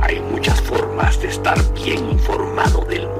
Hay muchas formas de estar bien informado del mundo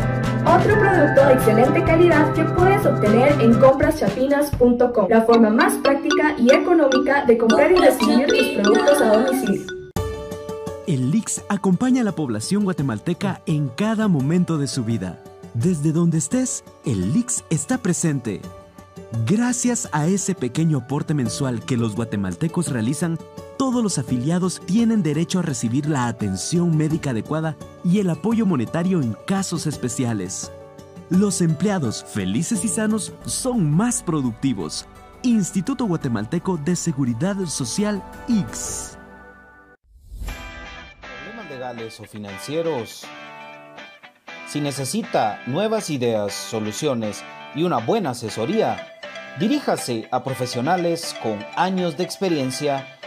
Otro producto de excelente calidad que puedes obtener en compraschapinas.com, la forma más práctica y económica de comprar y recibir tus productos a domicilio. El LIX acompaña a la población guatemalteca en cada momento de su vida. Desde donde estés, el LIX está presente. Gracias a ese pequeño aporte mensual que los guatemaltecos realizan, todos los afiliados tienen derecho a recibir la atención médica adecuada y el apoyo monetario en casos especiales. Los empleados felices y sanos son más productivos. Instituto Guatemalteco de Seguridad Social X. Problemas legales o financieros. Si necesita nuevas ideas, soluciones y una buena asesoría, diríjase a profesionales con años de experiencia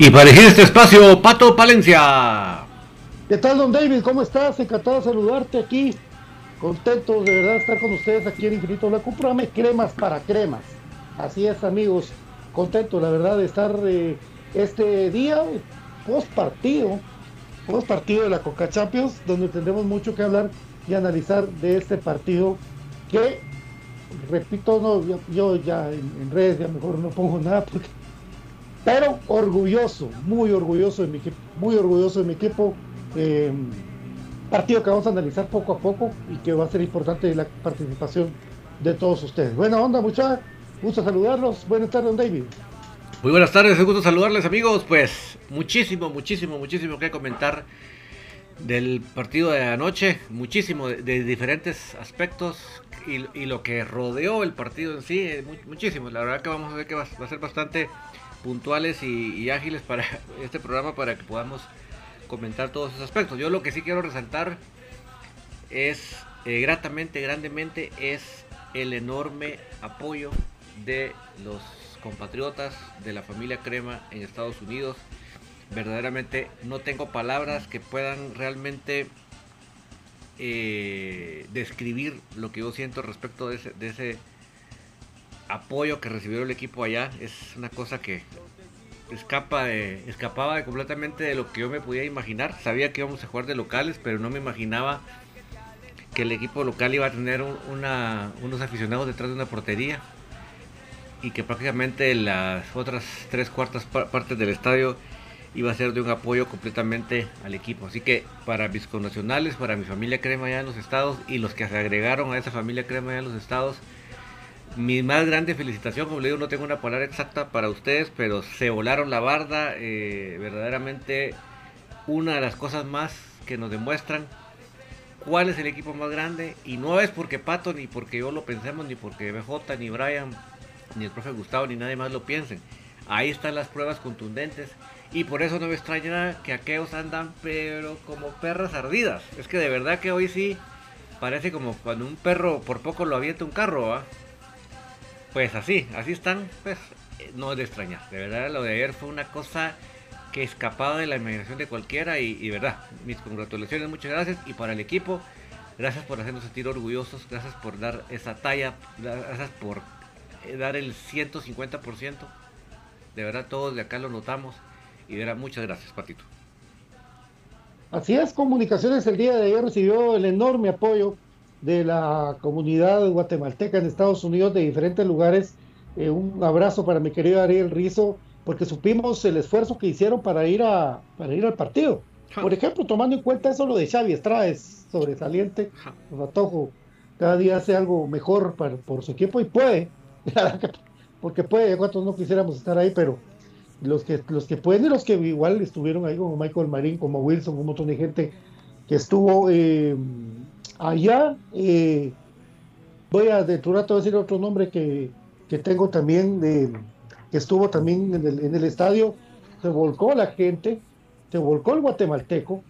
Y para elegir este espacio, Pato Palencia. ¿Qué tal, don David? ¿Cómo estás? Encantado de saludarte aquí. Contento de verdad estar con ustedes aquí en Infinito La Cúprame cremas para cremas. Así es, amigos. Contento, la verdad, de estar eh, este día post partido, post partido de la Coca Champions, donde tendremos mucho que hablar y analizar de este partido que, repito, no, yo, ya en, redes ya mejor no pongo nada porque pero orgulloso, muy orgulloso de mi equipo, muy orgulloso de mi equipo. Eh, partido que vamos a analizar poco a poco y que va a ser importante la participación de todos ustedes. Buena onda, muchachos. Gusto saludarlos. Buenas tardes, David. Muy buenas tardes, un gusto saludarles amigos. Pues muchísimo, muchísimo, muchísimo que comentar del partido de anoche. Muchísimo de, diferentes aspectos y, lo que rodeó el partido en sí. Eh, muchísimo. La verdad que vamos a ver que va, a ser bastante puntuales y ágiles para este programa para que podamos comentar todos esos aspectos. Yo lo que sí quiero resaltar es eh, gratamente, grandemente, es el enorme apoyo de los compatriotas de la familia Crema en Estados Unidos. Verdaderamente no tengo palabras que puedan realmente eh, describir lo que yo siento respecto de ese, de ese apoyo que recibió el equipo allá. Es una cosa que escapa de, escapaba completamente de lo que yo me podía imaginar. Sabía que íbamos a jugar de locales, pero no me imaginaba que el equipo local iba a tener unos aficionados detrás de una portería y que prácticamente las otras tres cuartas partes del estadio iba a ser de un apoyo completamente al equipo. Así que para mis connacionales, para mi familia crema allá en los estados y los que se agregaron a esa familia crema allá en los estados, mi más grande felicitación, como le digo, no tengo una palabra exacta para ustedes, pero se volaron la barda, eh, verdaderamente una de las cosas más que nos demuestran cuál es el equipo más grande y no es porque Pato ni porque yo lo pensemos ni porque BJ ni Brian ni el profe Gustavo ni nadie más lo piensen. Ahí están las pruebas contundentes y por eso no me extraña que aquellos andan pero como perras ardidas. Es que de verdad que hoy sí parece como cuando un perro por poco lo avienta un carro, ¿va? Pues así, así están, pues no es de extrañar. De verdad, lo de ayer fue una cosa que escapaba de la imaginación de cualquiera y, verdad, mis congratulaciones, muchas gracias. Y para el equipo, gracias por hacernos sentir orgullosos, gracias por dar esa talla, gracias por eh, dar el 150%. De verdad, todos de acá lo notamos y de verdad, muchas gracias, Patito. Así es, Comunicaciones el día de ayer recibió el enorme apoyo de la comunidad guatemalteca en Estados Unidos de diferentes lugares. Eh, un abrazo para mi querido Ariel Rizo, porque supimos el esfuerzo que hicieron para ir, a, para ir al partido. Por ejemplo, tomando en cuenta eso, lo de Xavi Estrada es sobresaliente. Ratojo cada día hace algo mejor para, por su equipo y puede, porque puede, cuantos no quisiéramos estar ahí, pero los que, los que pueden y los que igual estuvieron ahí, como Michael Marín, como Wilson, un montón de gente que estuvo eh, allá, eh, voy a de rato decir otro nombre que, tengo también, de, que estuvo también en el, estadio, se volcó la gente, se volcó el guatemalteco,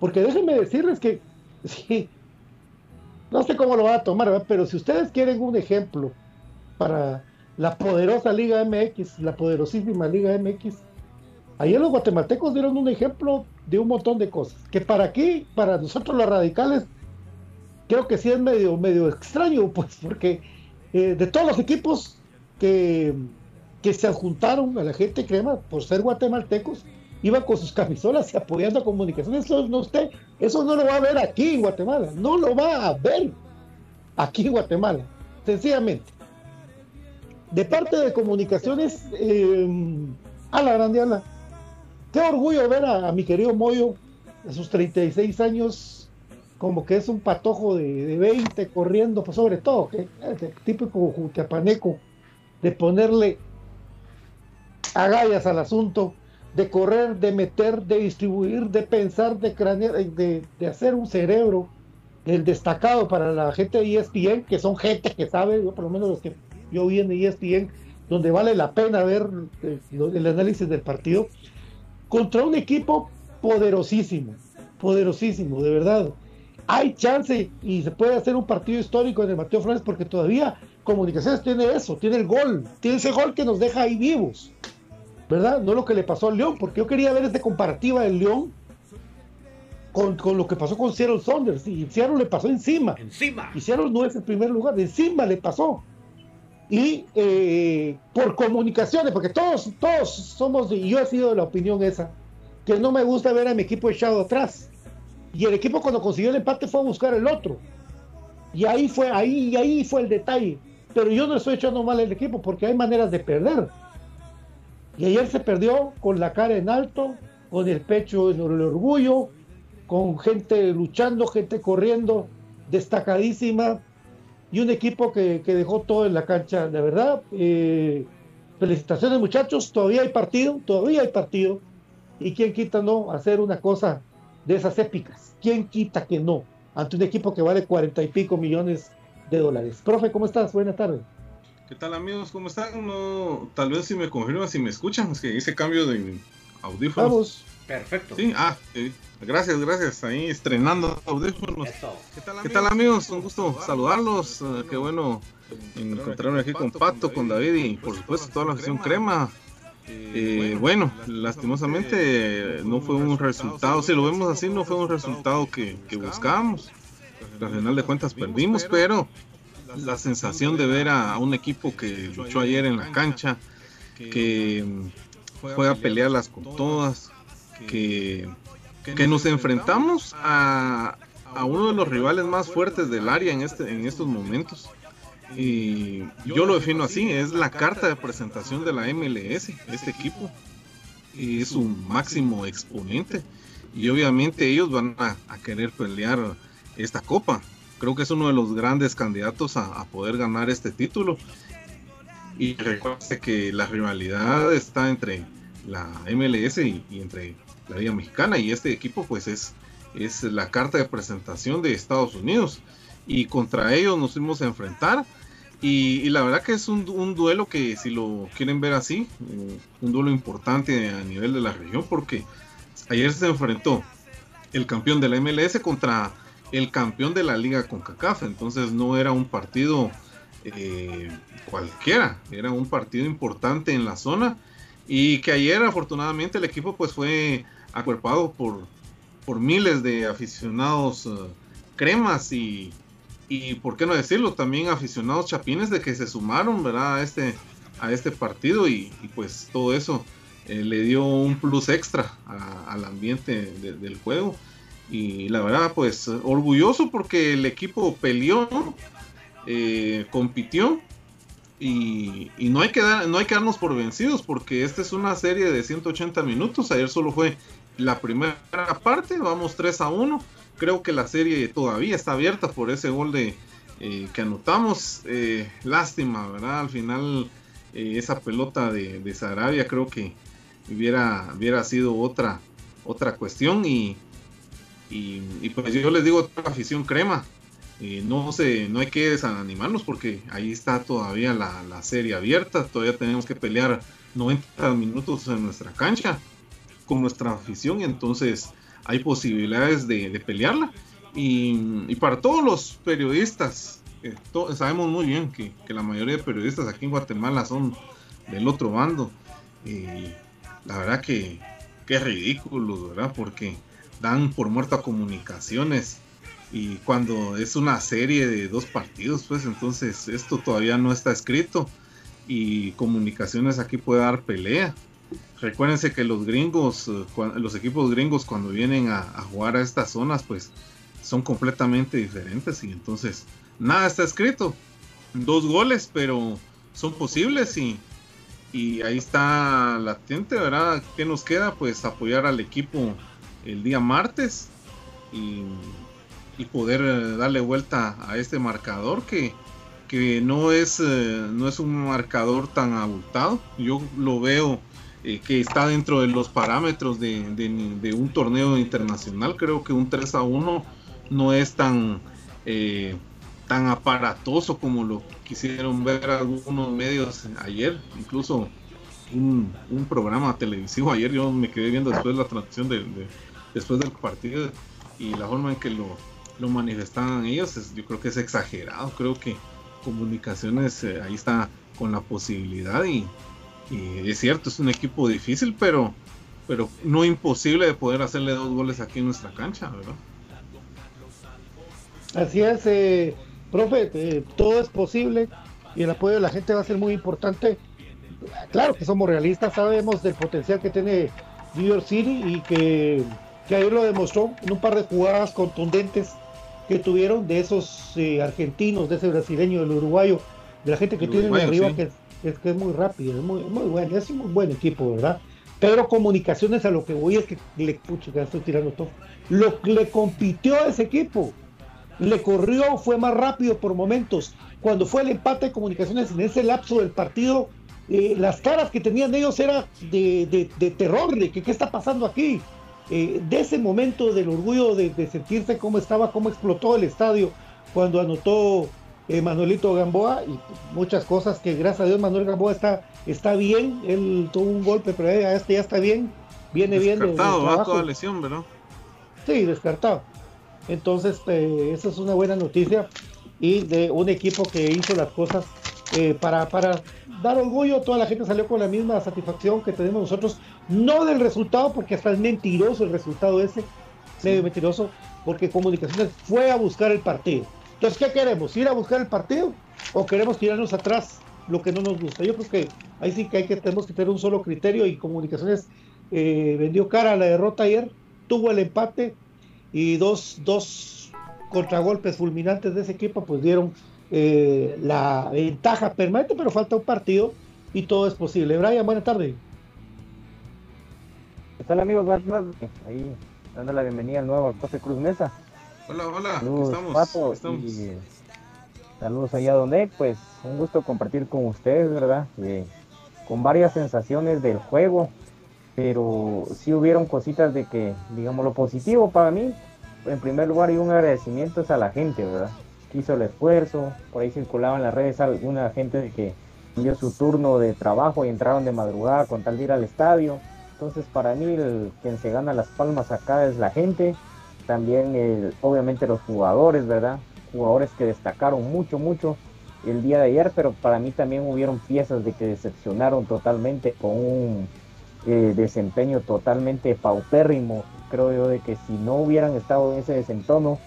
porque déjenme decirles que, sí, no sé cómo lo va a tomar, pero si ustedes quieren un ejemplo para la poderosa Liga MX, la poderosísima Liga MX, ayer los guatemaltecos dieron un ejemplo de un montón de cosas, que para aquí, para nosotros los radicales, creo que sí es medio, medio extraño, pues, porque eh, de todos los equipos que, que se adjuntaron a la gente crema por ser guatemaltecos, iban con sus camisolas y apoyando a comunicaciones. Eso no, usted, eso no lo va a ver aquí en Guatemala, no lo va a ver aquí en Guatemala, sencillamente. De parte de comunicaciones, eh, a la grande ala, qué orgullo ver a, a mi querido Moyo, a sus 36 años, como que es un patojo de, de 20 corriendo, pues sobre todo, que es típico jutiapaneco, de ponerle agallas al asunto, de correr, de meter, de distribuir, de pensar, de cranear, de, de hacer un cerebro, el destacado para la gente de ESPN, que son gente que sabe, yo por lo menos los que yo vi en ESPN, donde vale la pena ver eh, el análisis del partido, contra un equipo poderosísimo, poderosísimo, de verdad hay chance y se puede hacer un partido histórico en el Mateo Flores porque todavía Comunicaciones tiene eso, tiene el gol, tiene ese gol que nos deja ahí vivos. ¿verdad? No lo que le pasó al León, porque yo quería ver esta comparativa del León con, con, lo que pasó con Seattle Saunders. Y Seattle le pasó encima. Encima. Y Seattle no es el primer lugar, encima le pasó. Y eh, por comunicaciones, porque todos, todos somos, y yo he sido de la opinión esa, que no me gusta ver a mi equipo echado atrás. Y el equipo cuando consiguió el empate fue a buscar el otro. Y ahí fue, ahí, ahí fue el detalle. Pero yo no estoy echando mal el equipo porque hay maneras de perder. Y ayer se perdió con la cara en alto, con el pecho en el orgullo, con gente luchando, gente corriendo, destacadísima, y un equipo que, dejó todo en la cancha, de verdad. Eh, felicitaciones muchachos, todavía hay partido, todavía hay partido, y quién quita no hacer una cosa de esas épicas, quién quita que no, ante un equipo que vale cuarenta y pico millones de dólares. Profe, ¿cómo estás? Buenas tardes. ¿Qué tal amigos? ¿Cómo están? No, tal vez si me confirman, si me escuchan, es que hice cambio de audífonos. Vamos. Perfecto. Sí, ah, gracias, gracias. Ahí estrenando audífonos. ¿Qué tal, amigos? Un gusto saludarlos. Eh, qué bueno encontrarme aquí con Pato, con David y por supuesto toda la afición crema. Eh, bueno, lastimosamente no fue un resultado, si lo vemos así, no fue un resultado que, que buscábamos. Al final de cuentas perdimos, pero la sensación de ver a, un equipo que luchó ayer en la cancha, que fue a pelearlas con todas, que, que nos enfrentamos a, a, uno de los rivales más fuertes del área en, este, en estos momentos. Y yo lo defino así, es la carta de presentación de la MLS, este equipo. Y es un máximo exponente. Y obviamente ellos van a, querer pelear esta copa creo que es uno de los grandes candidatos a, poder ganar este título. Y recuerde que la rivalidad está entre la MLS y, entre la Liga Mexicana y este equipo pues es, es la carta de presentación de Estados Unidos y contra ellos nos fuimos a enfrentar. Y, la verdad que es un, duelo que si lo quieren ver así, un duelo importante a nivel de la región porque ayer se enfrentó el campeón de la MLS contra el campeón de la liga con CACAF, entonces no era un partido eh, cualquiera, era un partido importante en la zona. Y que ayer afortunadamente el equipo pues fue acuerpado por, por miles de aficionados eh, cremas y, y por qué no decirlo, también aficionados chapines de que se sumaron ¿verdad? a este a este partido y, pues todo eso eh, le dio un plus extra al ambiente del juego y la verdad, pues orgulloso porque el equipo peleó, eh, compitió y, no, hay que dar, no hay que darnos por vencidos porque esta es una serie de 180 minutos. Ayer solo fue la primera parte, vamos 3 a 1. Creo que la serie todavía está abierta por ese gol de, eh, que anotamos. Eh, lástima, ¿verdad? Al final esa pelota de, de Sarabia creo que hubiera, hubiera sido otra, otra cuestión y pues yo les digo la afición crema, no, se, no hay que desanimarnos porque ahí está todavía la, serie abierta, todavía tenemos que pelear 90 minutos en nuestra cancha con nuestra afición y entonces hay posibilidades de, pelearla. Y, para todos los periodistas, sabemos muy bien que, la mayoría de periodistas aquí en Guatemala son del otro bando. y la verdad que, que ridículo, ¿verdad? Porque dan por muerto a comunicaciones. Y cuando es una serie de dos partidos, pues entonces esto todavía no está escrito. Y comunicaciones aquí puede dar pelea. Recuérdense que los gringos, eh, los equipos gringos cuando vienen a, jugar a estas zonas, pues son completamente diferentes. Y entonces nada está escrito. Dos goles, pero son posibles y, y ahí está latente, ¿verdad? ¿Qué nos queda? Pues apoyar al equipo el día martes y, poder eh, darle vuelta a este marcador que, que no, es, eh, no es un marcador tan abultado. Yo lo veo eh, que está dentro de los parámetros de, un torneo internacional. Creo que un 3 a 1 no es tan, tan aparatoso como lo quisieron ver algunos medios ayer. Incluso un, programa televisivo ayer yo me quedé viendo después la transmisión de, después del partido y la forma en que lo, lo manifestaban ellos, yo creo que es exagerado. Creo que comunicaciones eh, ahí está con la posibilidad y, Y es cierto, es un equipo difícil, pero, pero no imposible de poder hacerle dos goles aquí en nuestra cancha, ¿verdad? Así es, eh, profe, eh, todo es posible y el apoyo de la gente va a ser muy importante. Claro que somos realistas, sabemos del potencial que tiene New York City y que, que ayer lo demostró en un par de jugadas contundentes que tuvieron de esos eh, argentinos, de ese brasileño, del uruguayo, de la gente que tiene arriba, que, es, que es muy rápido, es muy, muy bueno, es un buen equipo, ¿verdad? Pero comunicaciones a lo que voy es que le pucho, que estoy tirando todo. Lo le compitió a ese equipo, le corrió, fue más rápido por momentos. Cuando fue el empate de comunicaciones en ese lapso del partido, eh, las caras que tenían ellos era de, de, terror, de que qué está pasando aquí. Eh, de ese momento del orgullo de, sentirse cómo estaba, cómo explotó el estadio cuando anotó eh, Manuelito Gamboa y muchas cosas que gracias a Dios Manuel Gamboa está, está bien, él tuvo un golpe, pero ya, este ya está bien, viene bien. Descartado, va toda lesión, ¿verdad? Sí, descartado. Entonces, eh, esa es una buena noticia y de un equipo que hizo las cosas para, para dar orgullo, toda la gente salió con la misma satisfacción que tenemos nosotros, no del resultado, porque hasta es mentiroso el resultado ese, medio mentiroso, porque Comunicaciones fue a buscar el partido. Entonces, ¿qué queremos? ¿Ir a buscar el partido o queremos tirarnos atrás lo que no nos gusta? Yo creo que ahí sí que hay que tenemos que tener un solo criterio y Comunicaciones eh, vendió cara a la derrota ayer, tuvo el empate y dos, dos contragolpes fulminantes de ese equipo pues dieron eh, la ventaja permanente, pero falta un partido y todo es posible. Brian, buenas tardes. ¿Qué tal amigos? Ahí dando la bienvenida al nuevo José Cruz Mesa. Hola, hola, saludos, estamos. saludos allá donde, pues un gusto compartir con ustedes, ¿verdad? Eh, con varias sensaciones del juego, pero sí hubieron cositas de que, digamos, lo positivo para mí, en primer lugar, y un agradecimiento es a la gente, ¿verdad? hizo el esfuerzo, por ahí circulaban en las redes alguna gente de que dio su turno de trabajo y entraron de madrugada con tal de ir al estadio. Entonces para mí el quien se gana las palmas acá es la gente, también obviamente los jugadores, ¿verdad? Jugadores que destacaron mucho, mucho el día de ayer, pero para mí también hubieron piezas de que decepcionaron totalmente con un eh, desempeño totalmente paupérrimo. Creo yo de que si no hubieran estado en ese desentono,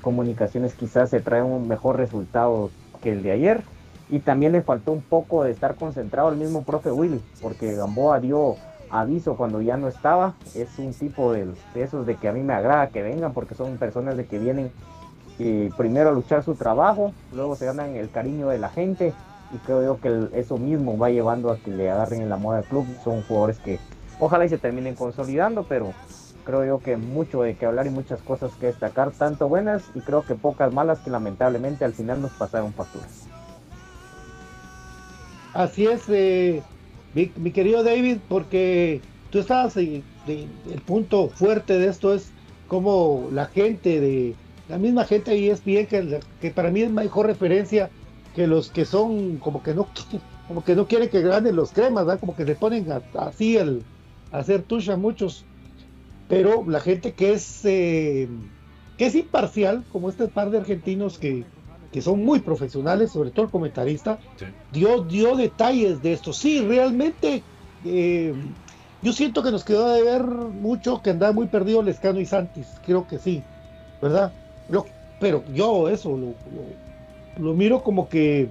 comunicaciones quizás se trae un mejor resultado que el de ayer. Y también le faltó un poco de estar concentrado el mismo profe Willy, porque Gamboa dio aviso cuando ya no estaba. Es un tipo de, esos de que a mí me agrada que vengan, porque son personas de que vienen primero a luchar su trabajo, luego se ganan el cariño de la gente. Y creo yo que eso mismo va llevando a que le agarren en la moda del club. Son jugadores que ojalá y se terminen consolidando, pero creo yo que mucho de que hablar y muchas cosas que destacar, tanto buenas y creo que pocas malas que lamentablemente al final nos pasaron facturas. Así es, eh, mi, querido David, porque tú estabas, el punto fuerte de esto es como la gente de, la misma gente de ESPN, que, que para mí es mejor referencia que los que son como que no como que no quieren que ganen los cremas, como que se ponen así el, hacer tuya muchos. Pero la gente que es eh, que es imparcial, como este par de argentinos que, son muy profesionales, sobre todo el comentarista, dio, dio detalles de esto. Sí, realmente eh, yo siento que nos quedó de ver mucho que andaba muy perdido Lescano y Santis, creo que sí, ¿verdad? pero yo eso lo, miro como que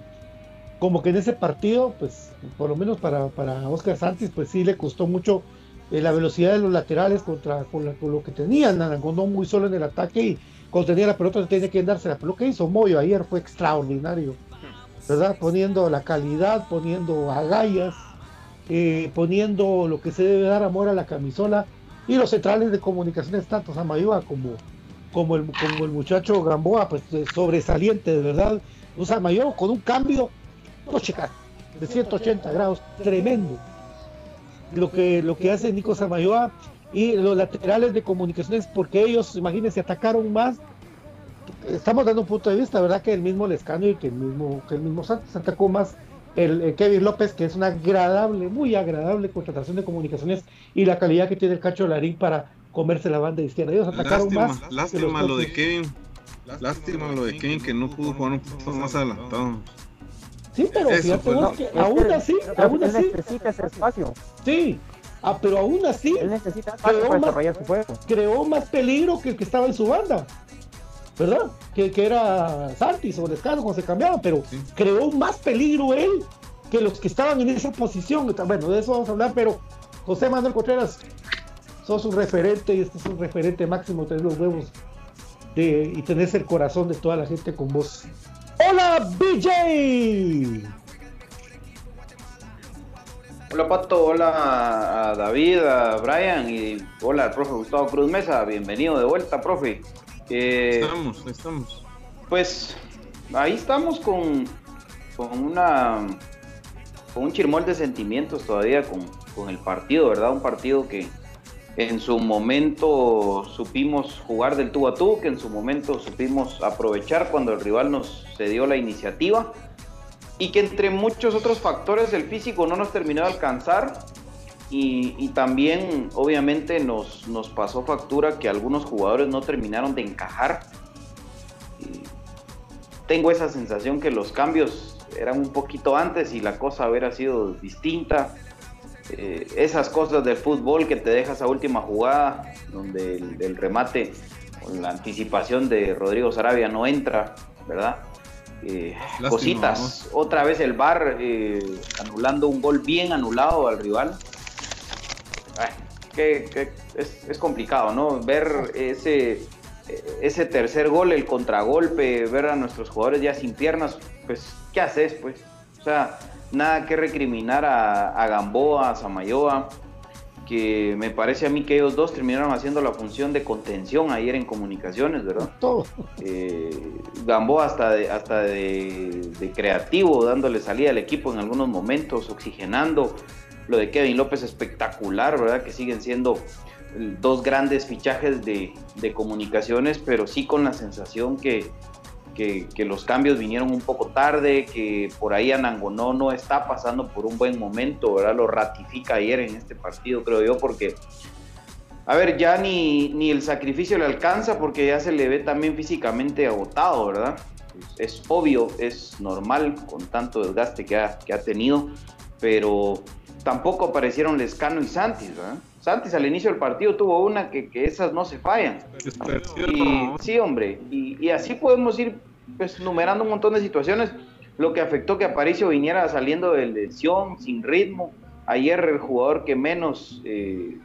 como que en ese partido, pues por lo menos para, para Oscar Santis, pues sí le costó mucho eh, la velocidad de los laterales contra con, lo que tenían, Naranjón muy solo en el ataque y cuando tenía la pelota tenía que dársela. Pero lo que hizo Moyo ayer fue extraordinario, ¿verdad? Poniendo la calidad, poniendo agallas, eh, poniendo lo que se debe dar amor a la camisola y los centrales de comunicaciones, tanto Samayoa como, como, el, como el muchacho Gamboa, pues sobresaliente, de verdad. Un Samayoa con un cambio, no checar, de 180 grados, tremendo lo que, lo que hace Nico Samayoa y los laterales de comunicaciones, porque ellos, imagínense, atacaron más. Estamos dando un punto de vista, ¿verdad? Que el mismo Lescano y que el mismo, que el mismo Santos atacó más el, Kevin López, que es una agradable, muy agradable contratación de comunicaciones y la calidad que tiene el Cacho Larín para comerse la banda izquierda. Ellos atacaron más. Lástima lo de Kevin. Lástima lo de Kevin que no pudo jugar un poco más adelantado. Sí, pero Eso, fíjate pues, vos no, que aún así, aún así, necesita ese espacio. sí, ah, pero aún así Él necesita para más- desarrollar su juego. creó más peligro que el que estaba en su banda, ¿verdad? Que, que era Santis o Lescano cuando se cambiaban, pero Sí. creó más peligro él que los que estaban en esa posición. Bueno, de eso vamos a hablar, pero José Manuel Contreras, sos un referente y este es un referente máximo, tener los huevos de, y tenés el corazón de toda la gente con vos. ¡Hola, BJ! Hola Pato, hola a David, a Brian y hola al profe Gustavo Cruz Mesa, bienvenido de vuelta, profe. Eh, Estamos, estamos. pues ahí estamos con, con una con un chirmol de sentimientos todavía con, con el partido, ¿verdad? Un partido que en su momento supimos jugar del tú a tú, que en su momento supimos aprovechar cuando el rival nos cedió la iniciativa y que entre muchos otros factores el físico no nos terminó de alcanzar y, también obviamente nos, nos pasó factura que algunos jugadores no terminaron de encajar. Tengo esa sensación que los cambios eran un poquito antes y la cosa hubiera sido distinta. Eh, esas cosas del fútbol que te dejas a última jugada, donde el, el remate o la anticipación de Rodrigo Sarabia no entra, ¿verdad? Eh, cositas. Otra vez el VAR eh, anulando un gol bien anulado al rival. Ay, que, que es, es complicado, ¿no? Ver ese, ese tercer gol, el contragolpe, ver a nuestros jugadores ya sin piernas, pues, ¿qué haces, pues? O sea, nada que recriminar a, a Gamboa, a Samayoa, que me parece a mí que ellos dos terminaron haciendo la función de contención ayer en comunicaciones, ¿verdad? Todo. Eh, Gamboa hasta, de, hasta de, de creativo, dándole salida al equipo en algunos momentos, oxigenando. Lo de Kevin López espectacular, ¿verdad? Que siguen siendo dos grandes fichajes de, de comunicaciones, pero sí con la sensación que, que, los cambios vinieron un poco tarde, que por ahí Anangonó no está pasando por un buen momento, ¿verdad? Lo ratifica ayer en este partido, creo yo, porque, a ver, ya ni, ni el sacrificio le alcanza porque ya se le ve también físicamente agotado, ¿verdad? Es obvio, es normal con tanto desgaste que ha, que ha tenido, pero tampoco aparecieron Lescano y Santis, ¿verdad? Santis al inicio del partido tuvo una que, que esas no se fallan. Y, sí, hombre, y, y, así podemos ir pues, numerando un montón de situaciones. Lo que afectó que Aparicio viniera saliendo de lesión, sin ritmo. Ayer el jugador que menos eh,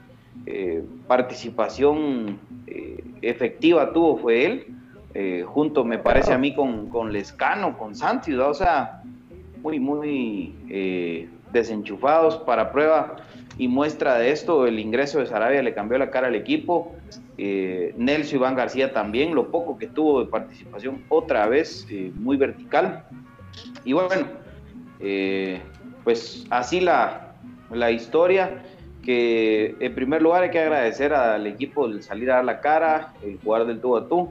eh, participación eh, efectiva tuvo fue él, junto me parece a mí con, con Lescano, con Santis, o sea, muy, muy desenchufados para prueba y muestra de esto, el ingreso de Sarabia le cambió la cara al equipo. Eh, Nelson Iván García también, lo poco que tuvo de participación, otra vez eh, muy vertical. Y bueno, eh, pues así la, la, historia, que en primer lugar hay que agradecer al equipo el salir a dar la cara, el jugar del tú a tú.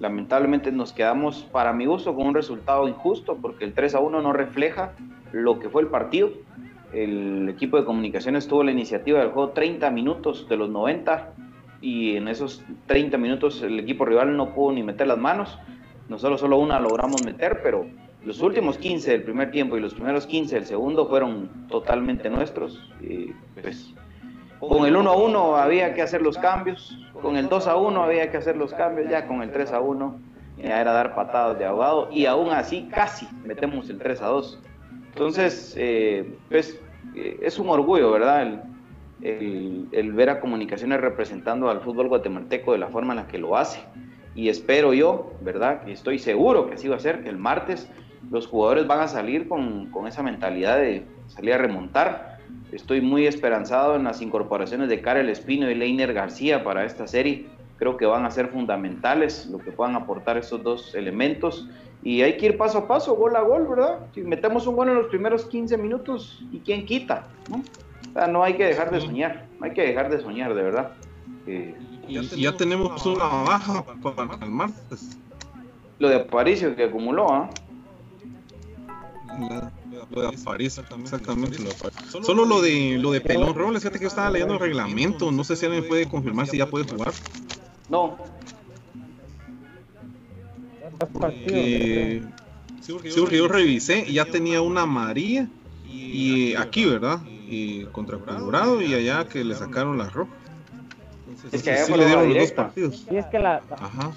Lamentablemente nos quedamos, para mi gusto, con un resultado injusto, porque el 3 a 1 no refleja lo que fue el partido el equipo de comunicaciones tuvo la iniciativa del juego 30 minutos de los 90 y en esos 30 minutos el equipo rival no pudo ni meter las manos. Nosotros solo una logramos meter, pero los últimos 15 del primer tiempo y los primeros 15 del segundo fueron totalmente nuestros. Y pues, con el 1 a 1 había que hacer los cambios, con el 2 a 1 había que hacer los cambios, ya con el 3 a 1 ya era dar patadas de ahogado y aún así casi metemos el 3 a 2. Entonces, eh, pues eh, es un orgullo, ¿verdad? El, el, el, ver a comunicaciones representando al fútbol guatemalteco de la forma en la que lo hace. Y espero yo, ¿verdad? Y estoy seguro que así va a ser, que el martes los jugadores van a salir con, con esa mentalidad de salir a remontar. Estoy muy esperanzado en las incorporaciones de Karel Espino y Leiner García para esta serie. Creo que van a ser fundamentales lo que puedan aportar estos dos elementos y hay que ir paso a paso, gol a gol, ¿verdad? Si metemos un gol en los primeros 15 minutos, ¿y quién quita? ¿no? O sea, no hay que dejar de soñar, no hay que dejar de soñar, de verdad. Eh, y ya, ya tenemos una baja para el martes. Lo de Aparicio que acumuló, ¿ah? ¿eh? Lo de Aparicio, exactamente. Lo de Aparicio. Solo lo de lo de Pelón Robles, fíjate que yo estaba leyendo el reglamento, no sé si alguien puede confirmar si ya puede jugar. No, Eh, Sí, porque yo revisé y ya tenía una María y aquí, ¿verdad? Y contra Colorado y allá que le sacaron la roja. Es que sí le dieron los dos partidos. Y es que la, Ajá.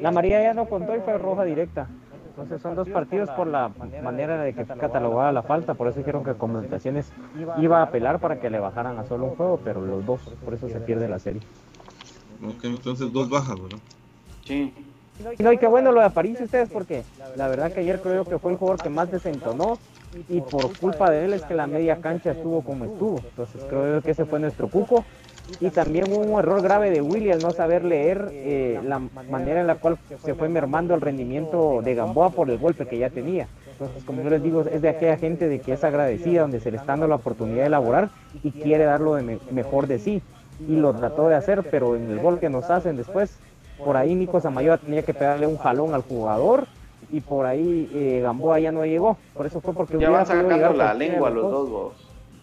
la María ya no contó y fue roja directa. Entonces son dos partidos por la manera de que fue catalogada la falta, por eso dijeron que Comunicaciones iba a apelar para que le bajaran a solo un juego, pero los dos, por eso se pierde la serie. Ok, entonces dos bajas, ¿verdad? Sí. Y no, y qué bueno lo de Aparicio ustedes, porque la verdad que ayer creo que fue el jugador que más desentonó y por culpa de él es que la media cancha estuvo como estuvo. Entonces creo que ese fue nuestro cuco. Y también hubo un error grave de Willy al no saber leer eh, la manera en la cual se fue mermando el rendimiento de Gamboa por el golpe que ya tenía. Entonces, como yo les digo, es de aquella gente de que es agradecida, donde se le está dando la oportunidad de elaborar y quiere darlo de me- mejor de sí. Y lo trató de hacer, pero en el gol que nos hacen después, por ahí Nico Samayoa tenía que pegarle un jalón al jugador y por ahí eh, Gamboa ya no llegó. Por eso fue porque Ya van sacando la lengua los dos, vos.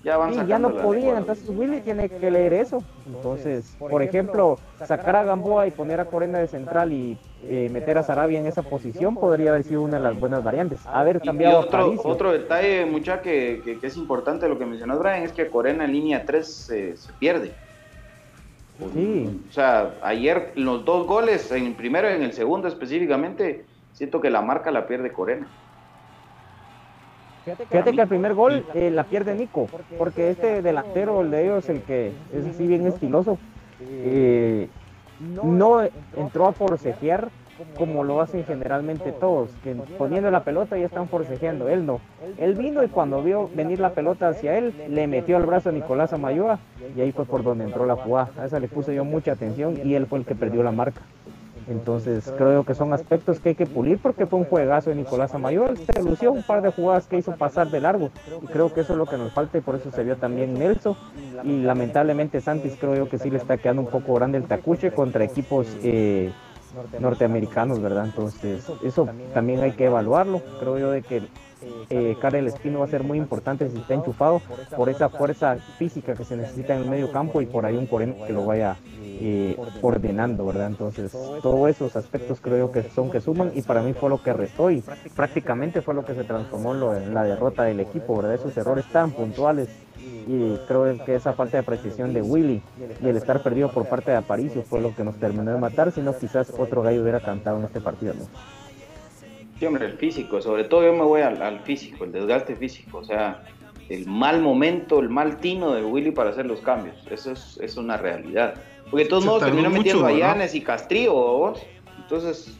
Ya van Sí, sacando ya no podían, entonces Willy tiene que leer eso. Entonces, por ejemplo, sacar a Gamboa y poner a Corena de central y eh, meter a Sarabia en esa posición podría haber sido una de las buenas variantes. Haber cambiado otro, otro detalle, mucha, que, que- que es importante lo que mencionó Brian, es que Corena en línea 3 se, se pierde. Sí. O sea, ayer los dos goles, en el primero y en el segundo específicamente, siento que la marca la pierde Corena. Fíjate que el primer gol eh, la pierde Nico, porque este delantero, el de ellos, el que es así bien estiloso, eh, no entró a forcejear como lo hacen generalmente todos, que poniendo la pelota ya están forcejeando, él no. Él vino y cuando vio venir la pelota hacia él, le metió al brazo a Nicolás Amayoa y ahí fue por donde entró la jugada. A esa le puse yo mucha atención y él fue el que perdió la marca. Entonces creo que son aspectos que hay que pulir porque fue un juegazo de Nicolás Amayor. Se lució un par de jugadas que hizo pasar de largo y creo que eso es lo que nos falta y por eso se vio también Nelson. Y lamentablemente Santis creo yo que sí le está quedando un poco grande el tacuche contra equipos eh, norteamericanos, ¿verdad? Entonces eso también hay que evaluarlo. Creo yo de que eh, Karel Espino va a ser muy importante si está enchufado por esa fuerza física que se necesita en el medio campo y por ahí un Corena que lo vaya eh, ordenando, ¿verdad? Entonces, todos esos aspectos creo que son que suman y para mí fue lo que restó y prácticamente fue lo que se transformó en la derrota del equipo, ¿verdad? Esos errores tan puntuales y creo que esa falta de precisión de Willy y el estar perdido por parte de Aparicio fue lo que nos terminó de matar, si no quizás otro gallo hubiera cantado en este partido, ¿no? Sí, hombre, el físico, sobre todo yo me voy al, al físico, el desgaste físico, o sea, el mal momento, el mal tino de Willy para hacer los cambios, eso es, es una realidad. Porque de todos Se modos mucho, metiendo a y Castrillo, vos. Entonces,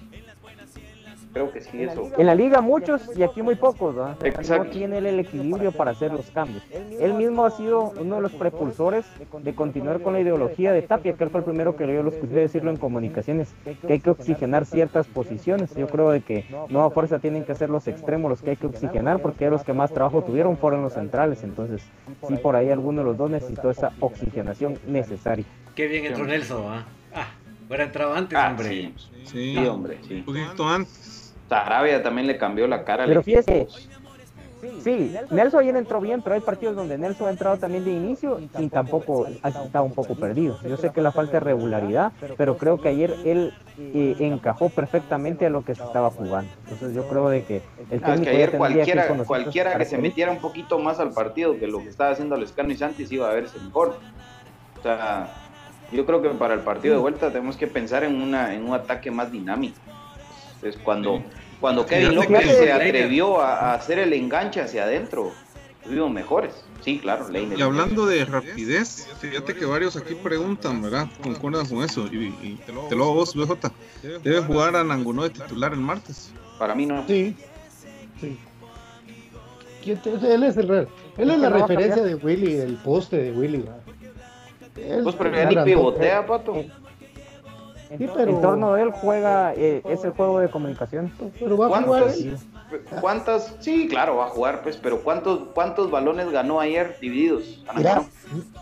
creo que sí, eso. En la liga muchos y aquí muy pocos. Exacto. No tiene él el equilibrio para hacer los cambios. Él mismo ha sido uno de los prepulsores de continuar con la ideología de Tapia, que él fue el primero que yo lo escuché decirlo en comunicaciones, que hay que oxigenar ciertas posiciones. Yo creo de que no a fuerza tienen que ser los extremos los que hay que oxigenar, porque los que más trabajo tuvieron fueron los centrales. Entonces, sí, por ahí alguno de los dos necesitó esa oxigenación necesaria. Qué bien entró Nelson, ¿ah? Ah, hubiera entrado antes, Ah, hombre. sí, Sí, sí, hombre, sí. un poquito antes. Sarabia también le cambió la cara Pero fíjese, sí, Nelson ayer entró bien, pero hay partidos donde Nelson ha entrado también de inicio y tampoco ha estado un poco perdido. Yo sé que la falta de regularidad, pero creo que ayer él eh, encajó perfectamente a lo que se estaba jugando. Entonces yo creo de que el Ah, es técnico que ya ayer cualquiera, nosotros cualquiera que se metiera un poquito más al partido que lo que estaba haciendo Lescano y Santis iba a verse mejor. O sea, yo creo que para el partido de vuelta tenemos que pensar en una en un ataque más dinámico. Es cuando cuando Kevin López se atrevió a, a hacer el enganche hacia adentro, tuvimos mejores. Sí, claro, Leiner. Y hablando de rapidez, fíjate que varios aquí preguntan, ¿verdad? ¿Concuerdan con eso? Y, y te lo hago vos, BJ. ¿Debe jugar a Nangonó de titular el martes? Para mí no. Sí, sí. ¿Quién te- él es el real. Él es la referencia de Willy, el poste de Willy. Es Pues pero ya ni pivotea, pato. Sí, pero- En torno de él juega eh, ese juego de comunicación. Pero va a jugar él. ¿Cuántas? Sí, claro, va a jugar, pues, pero ¿cuántos, cuántos balones ganó ayer divididos? Mira,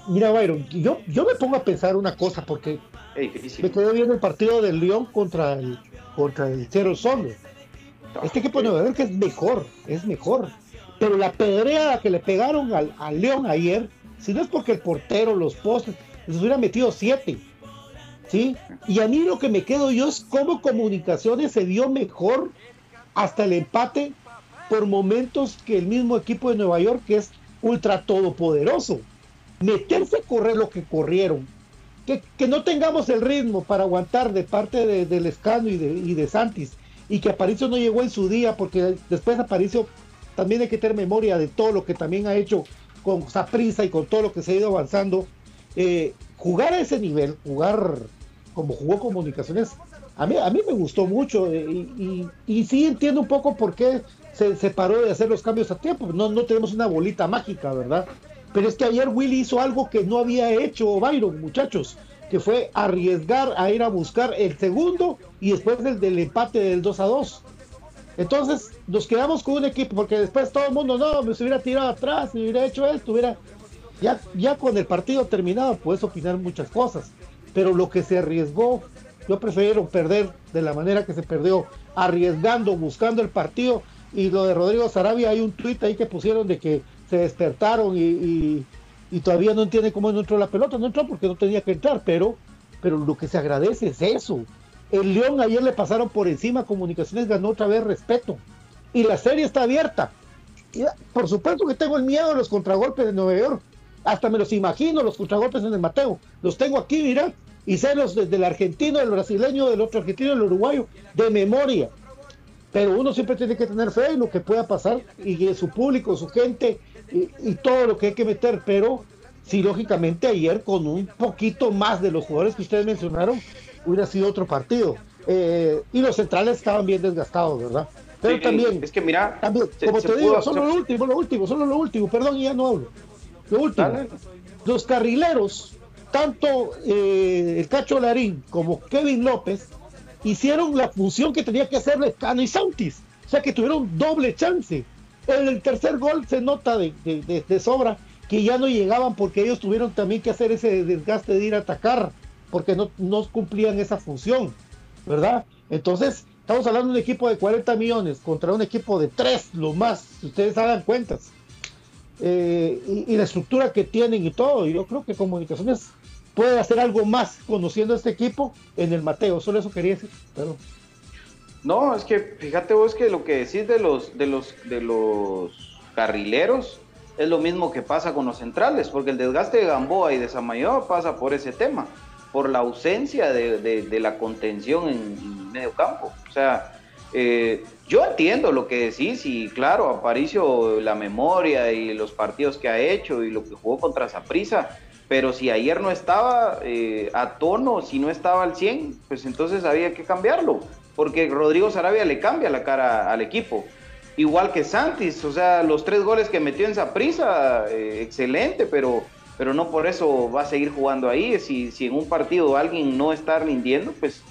mira, Byron, yo, yo me pongo a pensar una cosa porque Es me quedé viendo el partido del León contra el contra el Cero Solo. Este equipo de Nueva York es mejor, es mejor. Pero la pedreada que le pegaron al, al León ayer, si no es porque el portero, los postes, les hubiera metido siete. ¿Sí? Y a mí lo que me quedo yo es cómo Comunicaciones se dio mejor hasta el empate por momentos que el mismo equipo de Nueva York, que es ultra todopoderoso, meterse a correr lo que corrieron, que, que no tengamos el ritmo para aguantar de parte de, del Escano y de, y de Santis, y que Aparicio no llegó en su día, porque después Aparicio también hay que tener memoria de todo lo que también ha hecho con prisa y con todo lo que se ha ido avanzando. Eh, jugar a ese nivel, jugar como jugó Comunicaciones, a mí, a mí me gustó mucho eh, y, y, sí entiendo un poco por qué se, se, paró de hacer los cambios a tiempo. No, no tenemos una bolita mágica, ¿verdad? Pero es que ayer Willy hizo algo que no había hecho Byron, muchachos, que fue arriesgar a ir a buscar el segundo y después del, del empate del 2 a 2. Entonces nos quedamos con un equipo, porque después todo el mundo, no, me hubiera tirado atrás, me hubiera hecho esto, hubiera... Ya, ya con el partido terminado puedes opinar muchas cosas, pero lo que se arriesgó, yo prefiero perder de la manera que se perdió, arriesgando, buscando el partido, y lo de Rodrigo Sarabia, hay un tuit ahí que pusieron de que se despertaron y, y, todavía no entiende cómo no entró la pelota, no entró porque no tenía que entrar, pero, pero lo que se agradece es eso, el León ayer le pasaron por encima, Comunicaciones ganó otra vez respeto. Y la serie está abierta. Por supuesto que tengo el miedo de los contragolpes de Nueva York. Hasta me los imagino, los contragolpes en el Mateo. Los tengo aquí, mira. Y sé los del argentino, del brasileño, del otro argentino, del uruguayo, de memoria. Pero uno siempre tiene que tener fe en lo que pueda pasar y su público, su gente y, y todo lo que hay que meter. Pero sí, lógicamente ayer con un poquito más de los jugadores que ustedes mencionaron, hubiera sido otro partido. Eh, y los centrales estaban bien desgastados, ¿verdad? Pero sí, también, es que mira, también, se, como se te digo, solo lo último, lo último, solo lo último, perdón, y ya no hablo. Lo último, Dale. los carrileros, tanto eh, el Cacho Larín como Kevin López, hicieron la función que tenía que hacerle Cano y Santis. O sea que tuvieron doble chance. En el tercer gol se nota de, de, de, de sobra que ya no llegaban porque ellos tuvieron también que hacer ese desgaste de ir a atacar porque no, no cumplían esa función, ¿verdad? Entonces, estamos hablando de un equipo de 40 millones contra un equipo de 3, lo más, si ustedes hagan cuentas. Eh, y, la estructura que tienen y todo, yo creo que Comunicaciones puede hacer algo más conociendo a este equipo en el Mateo, solo eso quería decir. Perdón. No, es que fíjate vos que lo que decís de los, de los, de los carrileros es lo mismo que pasa con los centrales, porque el desgaste de Gamboa y de Samayoa pasa por ese tema por la ausencia de, de, de la contención en, en, medio campo. O sea, eh, yo entiendo lo que decís y claro, Aparicio, la memoria y los partidos que ha hecho y lo que jugó contra Saprisa, pero si ayer no estaba eh, a tono, si no estaba al 100, pues entonces había que cambiarlo, porque Rodrigo Sarabia le cambia la cara al equipo. Igual que Santis, o sea, los tres goles que metió en Saprisa, eh, excelente, pero pero no por eso va a seguir jugando ahí. Si, si en un partido alguien no está rindiendo, pues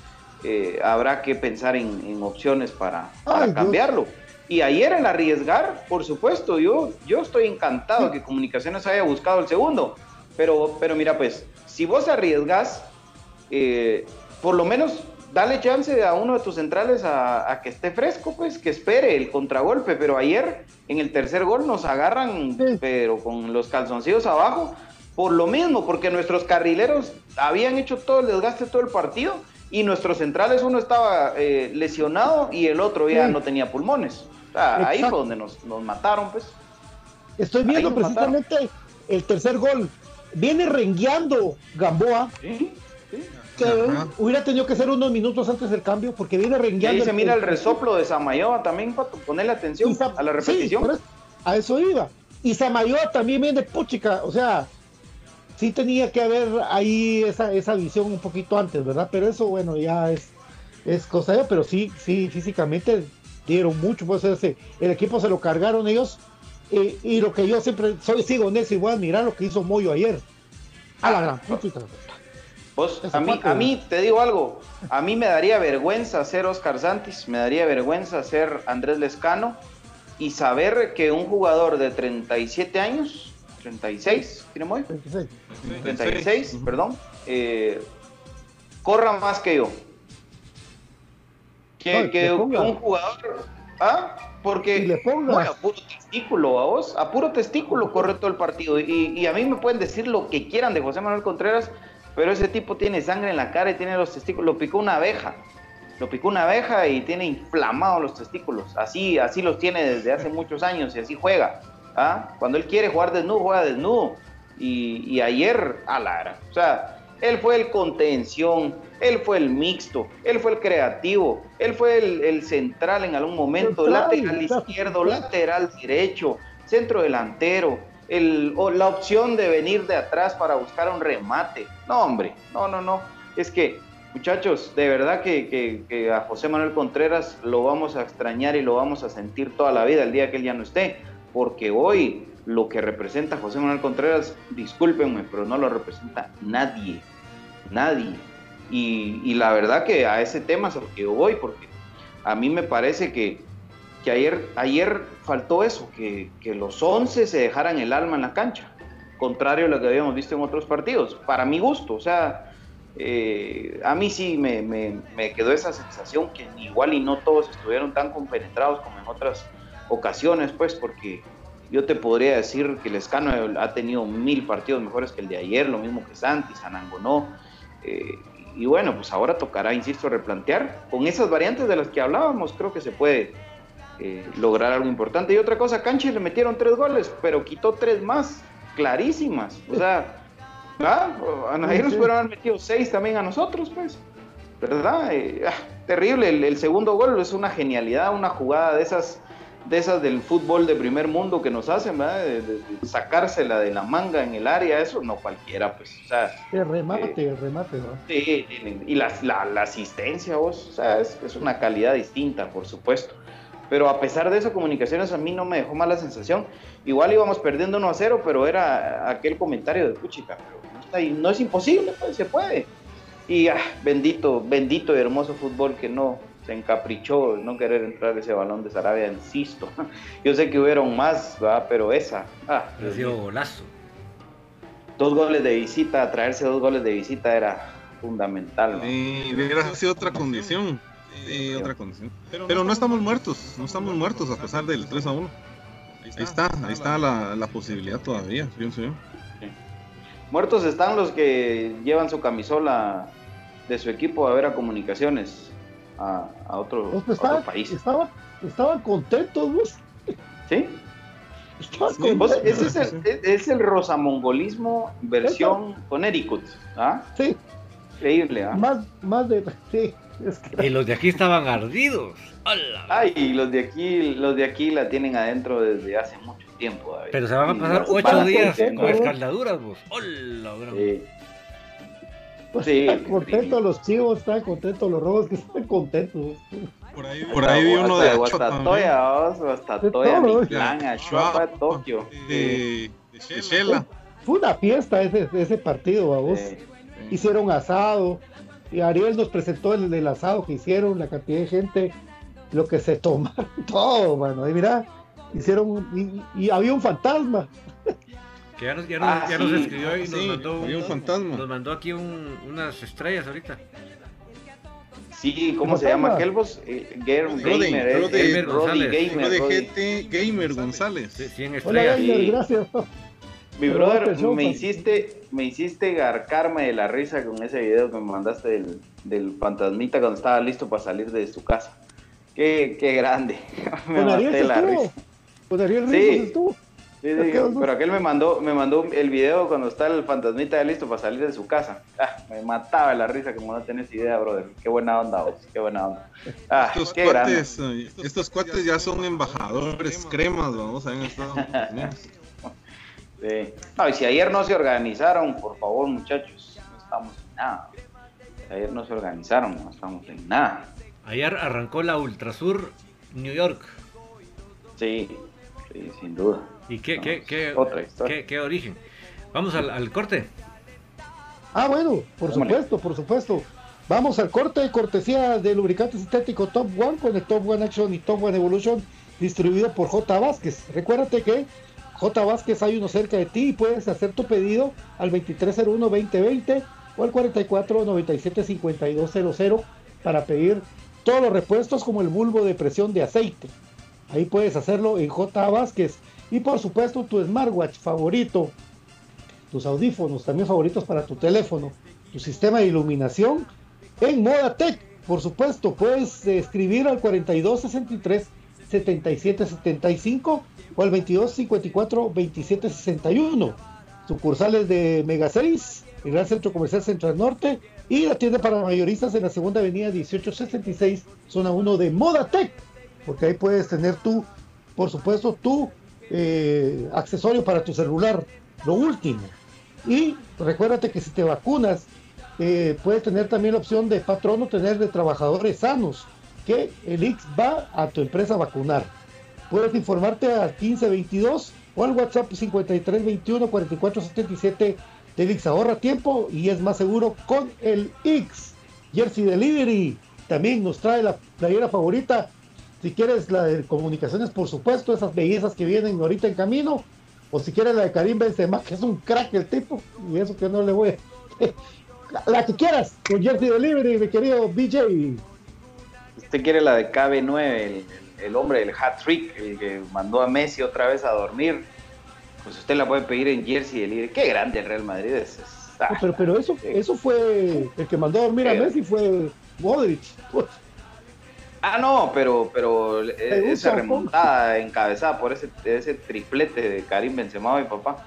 eh, habrá que pensar en, en opciones para, para Ay, cambiarlo. Dios. Y ayer en arriesgar, por supuesto, yo, yo estoy encantado que Comunicaciones haya buscado el segundo. Pero, pero mira, pues, si vos arriesgas, eh, por lo menos dale chance a uno de tus centrales a, a, que esté fresco, pues, que espere el contragolpe. Pero ayer, en el tercer gol, nos agarran, sí. pero con los calzoncillos abajo por lo mismo, porque nuestros carrileros habían hecho todo el desgaste todo el partido y nuestros centrales uno estaba eh, lesionado y el otro ya sí. no tenía pulmones. O sea, ahí fue donde nos, nos, mataron, pues. Estoy viendo precisamente mataron. el tercer gol. Viene rengueando Gamboa. ¿Sí? ¿Sí? Que Ajá. hubiera tenido que ser unos minutos antes del cambio, porque viene rengueando. Y ahí se mira el, el resoplo de Samayoa también, Pato. Ponerle atención a la repetición. Sí, a eso iba. Y Samayoa también viene puchica, o sea, sí tenía que haber ahí esa, esa visión un poquito antes, ¿verdad? Pero eso, bueno, ya es, es cosa de, pero sí, sí, físicamente dieron mucho, pues ese, el equipo se lo cargaron ellos, y, y lo que yo siempre soy, sigo en eso y voy a admirar lo que hizo Moyo ayer. A la gran puta. A mí, a mí, te digo algo, a mí me daría vergüenza ser Oscar Santis, me daría vergüenza ser Andrés Lescano y saber que un jugador de 37 años 36, ¿tiene muy? 36. 36, perdón. Eh, corra más que yo. Que, no, que un jugador. ¿Ah? Porque. le bueno, a puro testículo, a vos. A puro testículo corre todo el partido. Y, y, a mí me pueden decir lo que quieran de José Manuel Contreras, pero ese tipo tiene sangre en la cara y tiene los testículos. Lo picó una abeja. Lo picó una abeja y tiene inflamados los testículos. Así, así los tiene desde hace muchos años y así juega. ¿Ah? Cuando él quiere jugar desnudo, juega desnudo. Y, y ayer, a la O sea, él fue el contención, él fue el mixto, él fue el creativo, él fue el, central en algún momento, lateral izquierdo, lateral derecho, centro delantero, el, o la opción de venir de atrás para buscar un remate. No, hombre, no, no, no. Es que, muchachos, de verdad que, que a José Manuel Contreras lo vamos a extrañar y lo vamos a sentir toda la vida el día que él ya no esté, porque hoy lo que representa José Manuel Contreras, discúlpenme, pero no lo representa nadie, nadie. Y, la verdad que a ese tema a lo que yo voy, porque a mí me parece que, que ayer, ayer faltó eso, que, que, los 11 se dejaran el alma en la cancha, contrario a lo que habíamos visto en otros partidos, para mi gusto, o sea, eh, a mí sí me, me, me, quedó esa sensación que igual y no todos estuvieron tan compenetrados como en otras ocasiones, pues, porque yo te podría decir que el Escano ha tenido mil partidos mejores que el de ayer, lo mismo que Santi, Sanango no. Eh, y bueno, pues ahora tocará, insisto, replantear. Con esas variantes de las que hablábamos, creo que se puede eh, lograr algo importante. Y otra cosa, Canchi le metieron tres goles, pero quitó tres más, clarísimas. O sea, ¿verdad? a nadie nos pudieron haber metido seis también a nosotros, pues. ¿Verdad? Eh, ah, terrible. el, segundo gol es una genialidad, una jugada de esas de esas del fútbol de primer mundo que nos hacen, ¿verdad? De, sacársela de la manga en el área, eso no cualquiera, pues, o sea. El remate, eh, el remate, ¿no? Sí, y la, la, asistencia, vos, o sea, es, es, una calidad distinta, por supuesto. Pero a pesar de eso, Comunicaciones a mí no me dejó mala sensación. Igual íbamos perdiendo 1 a 0, pero era aquel comentario de Puchica, pero no es imposible, pues, se puede. Y ah, bendito, bendito y hermoso fútbol que no, se encaprichó no querer entrar ese balón de Sarabia, insisto. Yo sé que hubieron más, ¿verdad? pero esa. Ah, dio golazo. Dos goles de visita, traerse dos goles de visita era fundamental. Y hubiera sido otra condición. Sí, otra condición. Pero, no estamos muertos, no estamos muertos a pesar del 3 a 1. Ahí está, ahí está la, la posibilidad todavía, pienso yo. Muertos están los que llevan su camisola de su equipo a ver a comunicaciones a, otro, pues país. estaban contentos, ¿Sí? ese es el, es el rosamongolismo versión Connecticut. ¿ah? Sí. Increíble, ¿ah? Más, más de. Sí, Y los de aquí estaban ardidos. Ay, los de aquí, los de aquí la tienen adentro desde hace mucho tiempo. Pero se van a pasar ocho días con escaldaduras, vos. Hola, sí. Pues sí, están contentos los chivos, están contentos los rojos, que están contentos. Por ahí, por ahí vi uno de Guastatoya, Guastatoya, Miklán, Achopa, Tokio. De, de Shela. Fue una fiesta ese, ese partido, vamos. Hicieron asado. Y Ariel nos presentó el, el, asado que hicieron, la cantidad de gente, lo que se tomaron, todo, mano. Y mira, hicieron, y, y había un fantasma. Que ya nos, ya nos, ah, ya nos escribió y nos mandó un, fantasma. Nos mandó aquí un, unas estrellas ahorita. Sí, ¿cómo se llama aquel vos? Eh, Gamer, Gamer, Gamer González. Gamer, GT Gamer González. Sí, 100 estrellas. Hola, Gamer, gracias. Mi brother, me hiciste, me hiciste garcarme de la risa con ese video que me mandaste del, del fantasmita cuando estaba listo para salir de su casa. Qué, qué grande. me maté la risa. Con Ariel sí. estuvo. Sí, pero aquel me mandó, me mandó el video cuando está el fantasmita ya listo para salir de su casa. Ah, me mataba la risa como no tenés idea, brother. Qué buena onda vos, qué buena onda. Ah, estos, cuates, eh, estos cuates ya son embajadores cremas, vamos a ver estado. sí. No, y si ayer no se organizaron, por favor, muchachos, no estamos en nada. Si ayer no se organizaron, no estamos en nada. Ayer arrancó la Ultrasur New York. Sí, sí, sin duda. ¿Y qué, qué, qué, qué, origen? Vamos al, corte. Ah, bueno, por supuesto, por supuesto. Vamos al corte, cortesía de lubricante sintético Top One con el Top One Action y Top One Evolution, distribuido por J. Vázquez. Recuérdate que J. Vázquez hay uno cerca de ti y puedes hacer tu pedido al 2301-2020 o al 4497-5200 para pedir todos los repuestos como el bulbo de presión de aceite. Ahí puedes hacerlo en J. Vázquez. Y por supuesto tu smartwatch favorito, tus audífonos también favoritos para tu teléfono, tu sistema de iluminación en Moda Tech. por supuesto, puedes eh, escribir al 4263 7775 o al 2254 2761. Sucursales de Mega 6, el Gran Centro Comercial Central Norte y la tienda para mayoristas en la segunda avenida 1866, zona 1 de Modatec, porque ahí puedes tener tú, por supuesto, tu eh, accesorio para tu celular, lo último. Y recuérdate que si te vacunas, eh, puedes tener también la opción de patrono, tener de trabajadores sanos, que el Ix va a tu empresa a vacunar. Puedes informarte al 1522 o al WhatsApp 5321 4477 del Ix. Ahorra tiempo y es más seguro con el X. Jersey Delivery también nos trae la playera favorita. Si quieres la de comunicaciones, por supuesto, esas bellezas que vienen ahorita en camino. O si quieres la de Karim Benzema, que es un crack el tipo. Y eso que no le voy a... la que quieras, con Jersey Delivery, mi querido BJ. Usted quiere la de KB9, el, el hombre del hat trick, el que mandó a Messi otra vez a dormir. Pues usted la puede pedir en Jersey Delivery. Qué grande el Real Madrid es. ah, pero, pero eso, eso fue el que mandó a dormir a. Messi fue Modric. Ah, no, pero, pero Me esa remontada encabezada por ese, ese triplete de Karim Benzema, mi papá.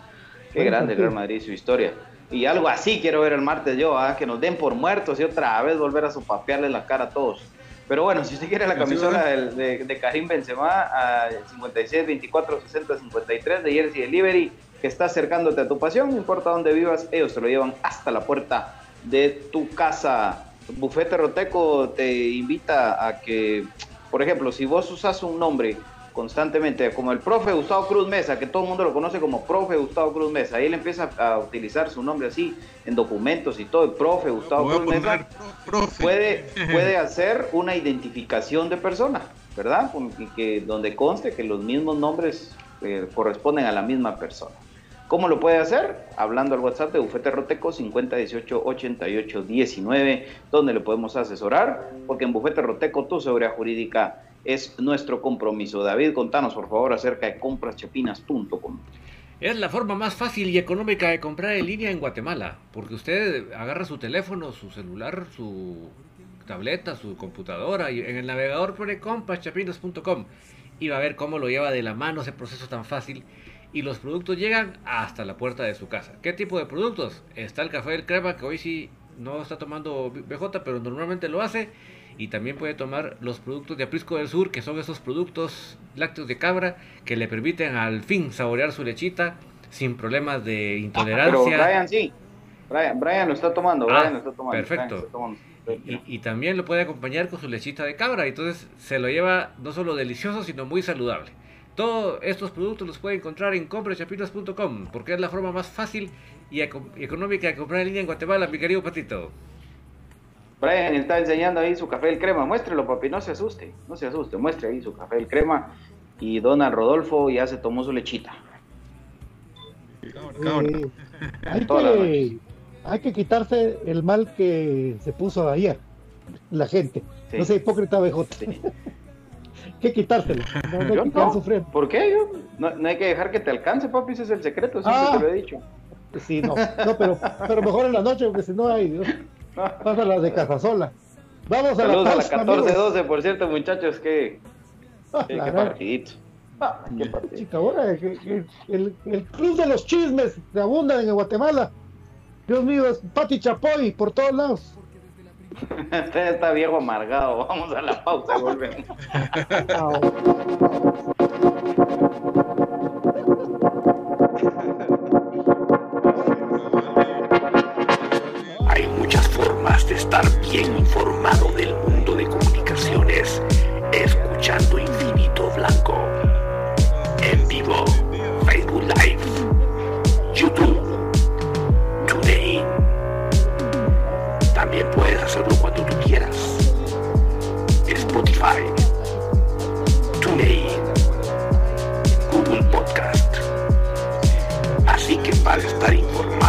Qué grande el. Real Madrid y su historia. Y algo así quiero ver el martes yo, ah, que nos den por muertos y otra vez volver a sopapearle la cara a todos. Pero bueno, si usted quiere la camisola de, de Karim Benzema, a 56, 24, 60, 53 de Jersey Delivery, que está acercándote a tu pasión, no importa dónde vivas, ellos te lo llevan hasta la puerta de tu casa. Bufete Roteco te invita a que, por ejemplo, si vos usas un nombre constantemente, como el profe Gustavo Cruz Mesa, que todo el mundo lo conoce como profe Gustavo Cruz Mesa, y él empieza a utilizar su nombre así en documentos y todo, el profe Gustavo Cruz Mesa, profe. puede, puede hacer una identificación de persona, ¿verdad? Y que, donde conste que los mismos nombres eh, corresponden a la misma persona. ¿Cómo lo puede hacer? Hablando al WhatsApp de Bufete Roteco 5018-8819, donde le podemos asesorar, porque en Bufete Roteco tu seguridad jurídica es nuestro compromiso. David, contanos por favor acerca de compraschapinas.com. Es la forma más fácil y económica de comprar en línea en Guatemala, porque usted agarra su teléfono, su celular, su tableta, su computadora y en el navegador pone compaschapinos.com y va a ver cómo lo lleva de la mano ese proceso tan fácil y los productos llegan hasta la puerta de su casa. ¿Qué tipo de productos? Está el café del crema que hoy sí no está tomando BJ, pero normalmente lo hace. Y también puede tomar los productos de Aprisco del Sur, que son esos productos lácteos de cabra que le permiten al fin saborear su lechita sin problemas de Pero intolerancia. Brian sí, Brian, Brian lo está tomando, Ah, Brian lo está tomando. perfecto. Está tomando. Y, y también lo puede acompañar con su lechita de cabra. Entonces se lo lleva no solo delicioso, sino muy saludable. Todos estos productos los puede encontrar en comprachapinas.com porque es la forma más fácil y eco- y económica de comprar en línea en Guatemala, mi querido Patito. Brian está enseñando ahí su café del crema. Muéstrelo, papi, no se asuste. No se asuste. Muestre ahí su café del crema. Y Donald Rodolfo ya se tomó su lechita. Eh, hay, que, hay que quitarse el mal que se puso ayer la gente. Sí. No sea hipócrita, BJ. Sí. Que quitárselo. No, hay Yo que no. sufriendo. ¿Por qué? Yo? No, no hay que dejar que te alcance, papi. Ese es el secreto. Siempre Ah. te lo he dicho. Sí, no, no pero, pero mejor en la noche, porque si no hay. Dios, Pasa las de casa sola. Vamos a Saludos la a la pausa, amigos. 14-12, por cierto, muchachos. Qué, Ah, qué, la qué partidito. Ah, qué partidito. Chica, ahora que- que el, el club de los chismes que abundan en Guatemala. Dios mío, es Pati Chapoy por todos lados. Usted está viejo amargado. Vamos a la pausa, volvemos. Hay muchas formas de estar bien informado para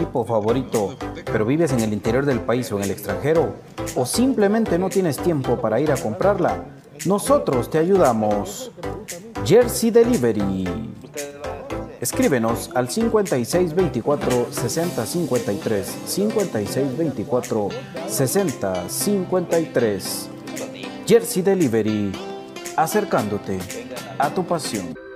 equipo favorito, pero vives en el interior del país o en el extranjero, o simplemente no tienes tiempo para ir a comprarla, nosotros te ayudamos. Jersey Delivery. Escríbenos al 5624 6053 5624 6053. Jersey Delivery, acercándote a tu pasión.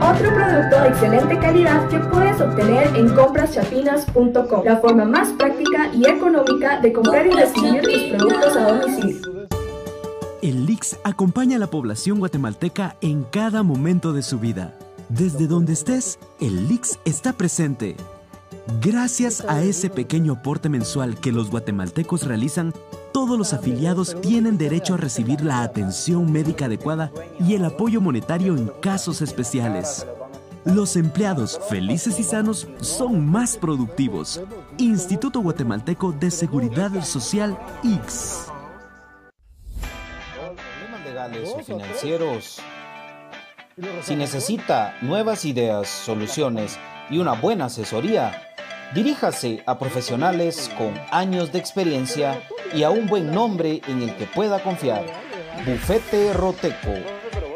Otro producto de excelente calidad que puedes obtener en compraschapinas.com, la forma más práctica y económica de comprar y recibir tus productos a domicilio. El LIX acompaña a la población guatemalteca en cada momento de su vida. Desde donde estés, el LIX está presente. Gracias a ese pequeño aporte mensual que los guatemaltecos realizan, todos los afiliados tienen derecho a recibir la atención médica adecuada y el apoyo monetario en casos especiales. Los empleados felices y sanos son más productivos. Instituto Guatemalteco de Seguridad Social X. Problemas legales o financieros. Si necesita nuevas ideas, soluciones y una buena asesoría, diríjase a profesionales con años de experiencia y a un buen nombre en el que pueda confiar. Bufete Roteco.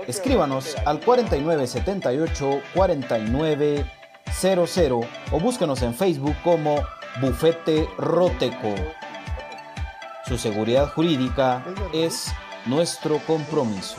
Escríbanos al 4978 4900 o búsquenos en Facebook como Bufete Roteco. Su seguridad jurídica es nuestro compromiso.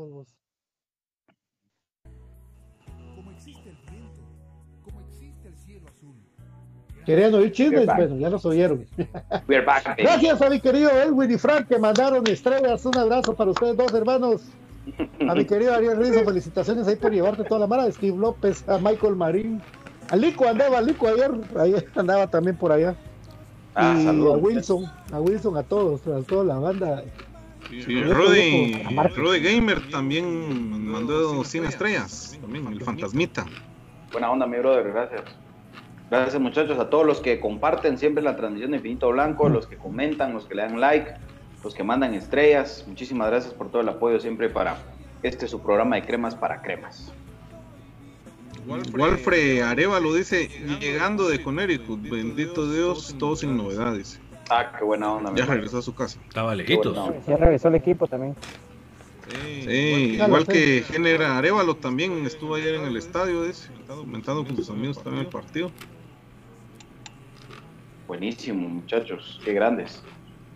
Querían oír chismes, bueno, ya nos oyeron. We're back, baby. Gracias a mi querido Edwin y Frank que mandaron estrellas. Un abrazo para ustedes dos hermanos. A mi querido Ariel Rizzo, felicitaciones ahí por llevarte toda la mara. A Steve López, a Michael Marín. A Lico andaba, Lico ayer, ayer andaba también por allá. Ah, y saludos. a Wilson, a Wilson, a todos, a toda la banda. Sí, Rudy, Rudy Gamer también mandó 100 estrellas. También, el fantasmita. Buena onda, mi brother, gracias. Gracias muchachos a todos los que comparten siempre la transmisión de Infinito Blanco, los que comentan, los que le dan like, los que mandan estrellas. Muchísimas gracias por todo el apoyo siempre para este su programa de cremas para cremas. Walfred Arevalo dice, llegando de Connecticut, bendito Dios, todo sin novedades. Ah, qué buena onda. Ya regresó a su casa. Estaba onda. Ya regresó el equipo también. Sí, igual que Genera Arevalo también estuvo ayer en el estadio, dice, comentando con sus amigos también el partido. Buenísimo, muchachos, qué grandes.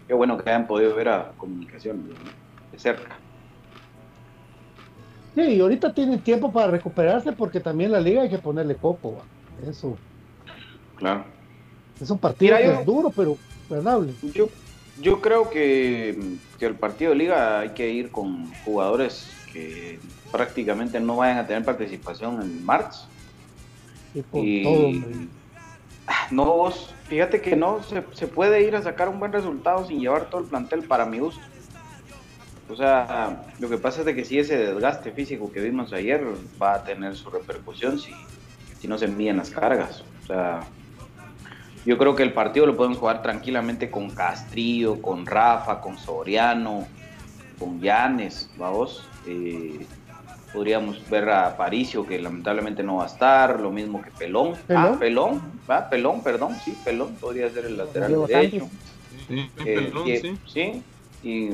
Qué bueno que hayan podido ver a comunicación de cerca. Sí, y ahorita tienen tiempo para recuperarse porque también la liga hay que ponerle coco. va. Eso. Claro. Es un partido Mira, que yo- es duro, pero ganable. Yo, yo creo que, que el partido de liga hay que ir con jugadores que prácticamente no vayan a tener participación en marzo. Y por Y- todo, hombre. No, vos, fíjate que no, se, se puede ir a sacar un buen resultado sin llevar todo el plantel para mi gusto. O sea, lo que pasa es de que si ese desgaste físico que vimos ayer va a tener su repercusión si, no se miden las cargas. O sea, yo creo que el partido lo podemos jugar tranquilamente con Castrillo, con Rafa, con Soriano, con Llanes, vamos. Eh, Podríamos ver a Paricio, que lamentablemente no va a estar, lo mismo que Pelón. ¿Pelón? Ah, Pelón, va, Pelón, perdón, sí, Pelón podría ser el lateral Diego derecho. Sí, Eh, pelón, que- sí. sí, y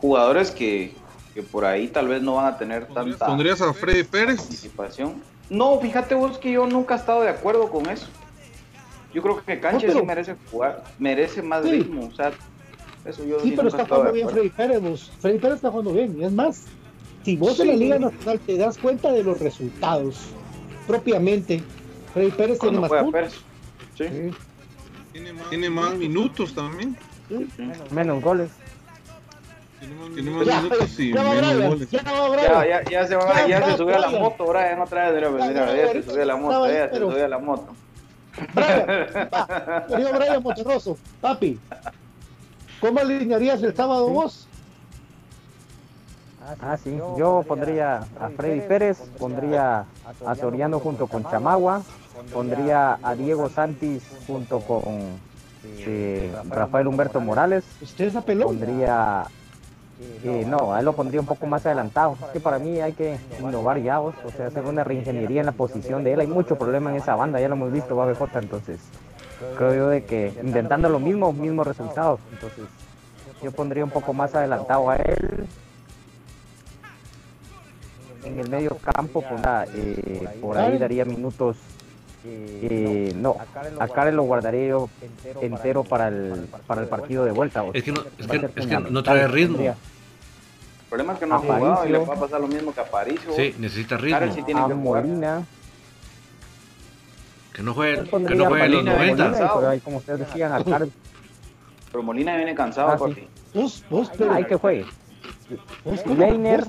jugadores que, que por ahí tal vez no van a tener tanta ¿Pondrías a Freddy Pérez? participación. No, fíjate vos que yo nunca he estado de acuerdo con eso. Yo creo que Cancha No, pero- sí merece jugar, merece más Sí. ritmo, o sea, eso yo Sí, pero está jugando bien. Freddy Pérez. vos. Freddy Pérez está jugando bien. Y es más, si vos en la. Liga Nacional te das cuenta de los resultados propiamente, Freddy Pérez tiene más. Pérez. Sí. Sí. Tiene más minutos también. Menos goles. Tiene más Ya, minutos y ya va menos Brian, goles. ya Ya, ya, ya se, va, Ya, ya ya, se subió a la moto, Brian, otra vez, mira, pues, Ya, mira, ya, ya se subió a la moto, ya se subió a la moto. Brian, va, Brian Monterroso, papi, ¿cómo alinearías el sábado vos? Ah, sí. Yo pondría a Freddy Pérez, pondría a Soriano junto con Chamagua, pondría a Diego Santis junto con eh, Rafael Humberto Morales, ¿Usted es a pelón? pondría... eh, no, a él lo pondría un poco más adelantado. Es que para mí hay que innovar ya, o sea, hacer una reingeniería en la posición de él. Hay mucho problema en esa banda, ya lo hemos visto, BJ, entonces creo yo de que intentando lo mismo, mismos resultados. Entonces yo pondría un poco más adelantado a él. En el medio campo, pondría, eh, por ahí daría minutos. eh, no, a Karen lo guardaría yo entero para el, para el partido de vuelta. Es que no- es que- es que no trae ritmo. El problema es que no ha jugado y le va a pasar lo mismo que a Aparicio. Sí, necesita ritmo. sí tiene A que jugar. Molina. Que no juegue, que no juegue los Molina, 90. Molina y por ahí, como ustedes decían, a Karen. Pero Molina viene cansado, Ah, sí. papi. Vos, vos, pero, Hay que juegue. Leiner.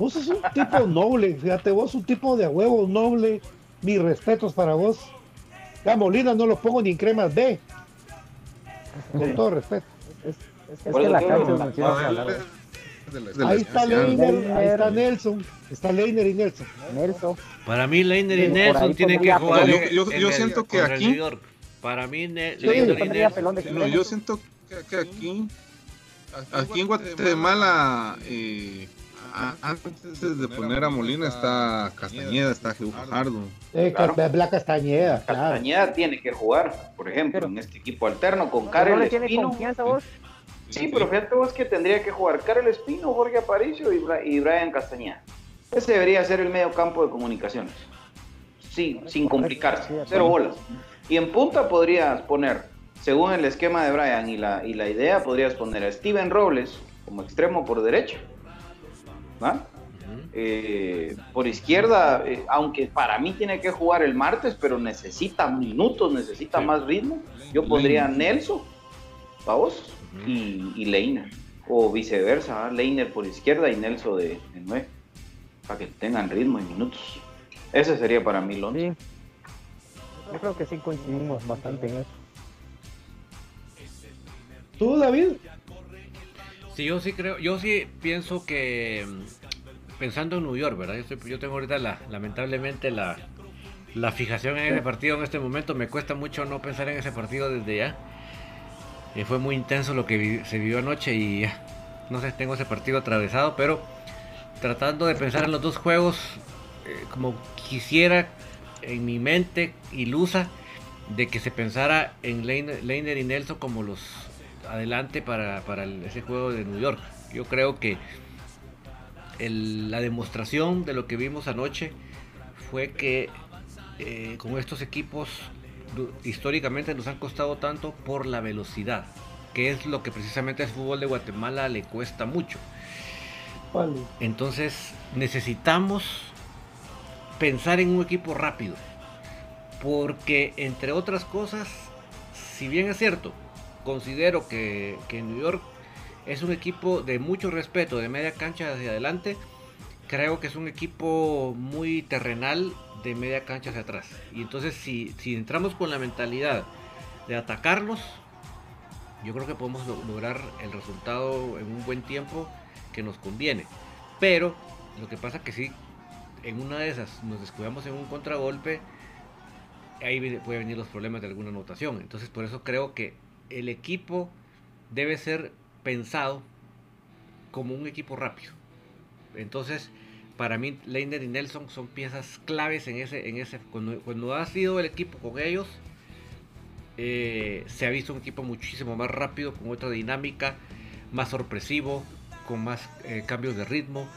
Vos- vos sos un tipo noble, fíjate, vos un tipo de huevo noble. Mis respetos para vos. Ya Molina no lo pongo ni en cremas B. Con todo respeto. Es que la cancha no, no Ah, quiero hablar. de la- de la Ahí está especial. Leiner, ahí está Nelson. Está Leiner y Nelson. Nelson. Para mí, Leiner y Sí, Nelson tienen que jugar. Yo- yo- yo el- siento que aquí-. Para mí, Ne- Sí, Leiner y Nelson. No, yo siento que, que aquí, aquí en Guatemala, eh, a- antes de poner a Molina está Castañeda, está Fajardo. Eh, Claro. Castañeda, claro. Castañeda tiene que jugar, por ejemplo, en este equipo alterno con ¿No Karel le tiene Espino. confianza vos? Sí, pero fíjate vos que tendría que jugar Karel Espino, Jorge Aparicio y, Bra- y Brian Castañeda. Ese debería ser el medio campo de comunicaciones. Sí, sin complicarse, cero bolas. Y en punta podrías poner, según el esquema de Brian y la, y la idea, podrías poner a Steven Robles como extremo por derecha. Eh, por izquierda, eh, aunque para mí tiene que jugar el martes, pero necesita minutos, necesita Sí. más ritmo. Yo pondría Nelson, vamos, y, y Leiner, o viceversa, ¿ah? Leiner por izquierda y Nelson de, de 9, para que tengan ritmo y minutos. Ese sería para mí lo Sí. Yo creo que sí coincidimos bastante en eso. ¿Tú, David? Sí, yo sí creo, yo sí pienso que mm, pensando en New York, ¿verdad? Yo, estoy- tengo ahorita la, lamentablemente la, la fijación en ese partido en este momento. Me cuesta mucho no pensar en ese partido desde ya. Eh, fue muy intenso lo que se vivió anoche y no sé, tengo ese partido atravesado, pero tratando de pensar en los dos juegos eh, como quisiera en mi mente ilusa de que se pensara en Leiner y Nelson como los adelante para, para el- ese juego de New York. Yo creo que el- la demostración de lo que vimos anoche fue que eh, con estos equipos históricamente nos han costado tanto por la velocidad, que es lo que precisamente al fútbol de Guatemala le cuesta mucho. Entonces necesitamos pensar en un equipo rápido. Porque entre otras cosas, si bien es cierto, considero que, que New York es un equipo de mucho respeto, de media cancha hacia adelante, creo que es un equipo muy terrenal de media cancha hacia atrás. Y entonces si, si entramos con la mentalidad de atacarlos, yo creo que podemos lo- lograr el resultado en un buen tiempo que nos conviene. Pero lo que pasa que si en una de esas nos descuidamos en un contragolpe, ahí viene- puede venir los problemas de alguna anotación. Entonces por eso creo que el equipo debe ser pensado como un equipo rápido. Entonces, para mí Leiner y Nelson son piezas claves en ese, en ese cuando, ha sido el equipo con ellos, eh, se ha visto un equipo muchísimo más rápido, con otra dinámica, más sorpresivo, con más eh, cambios de ritmo,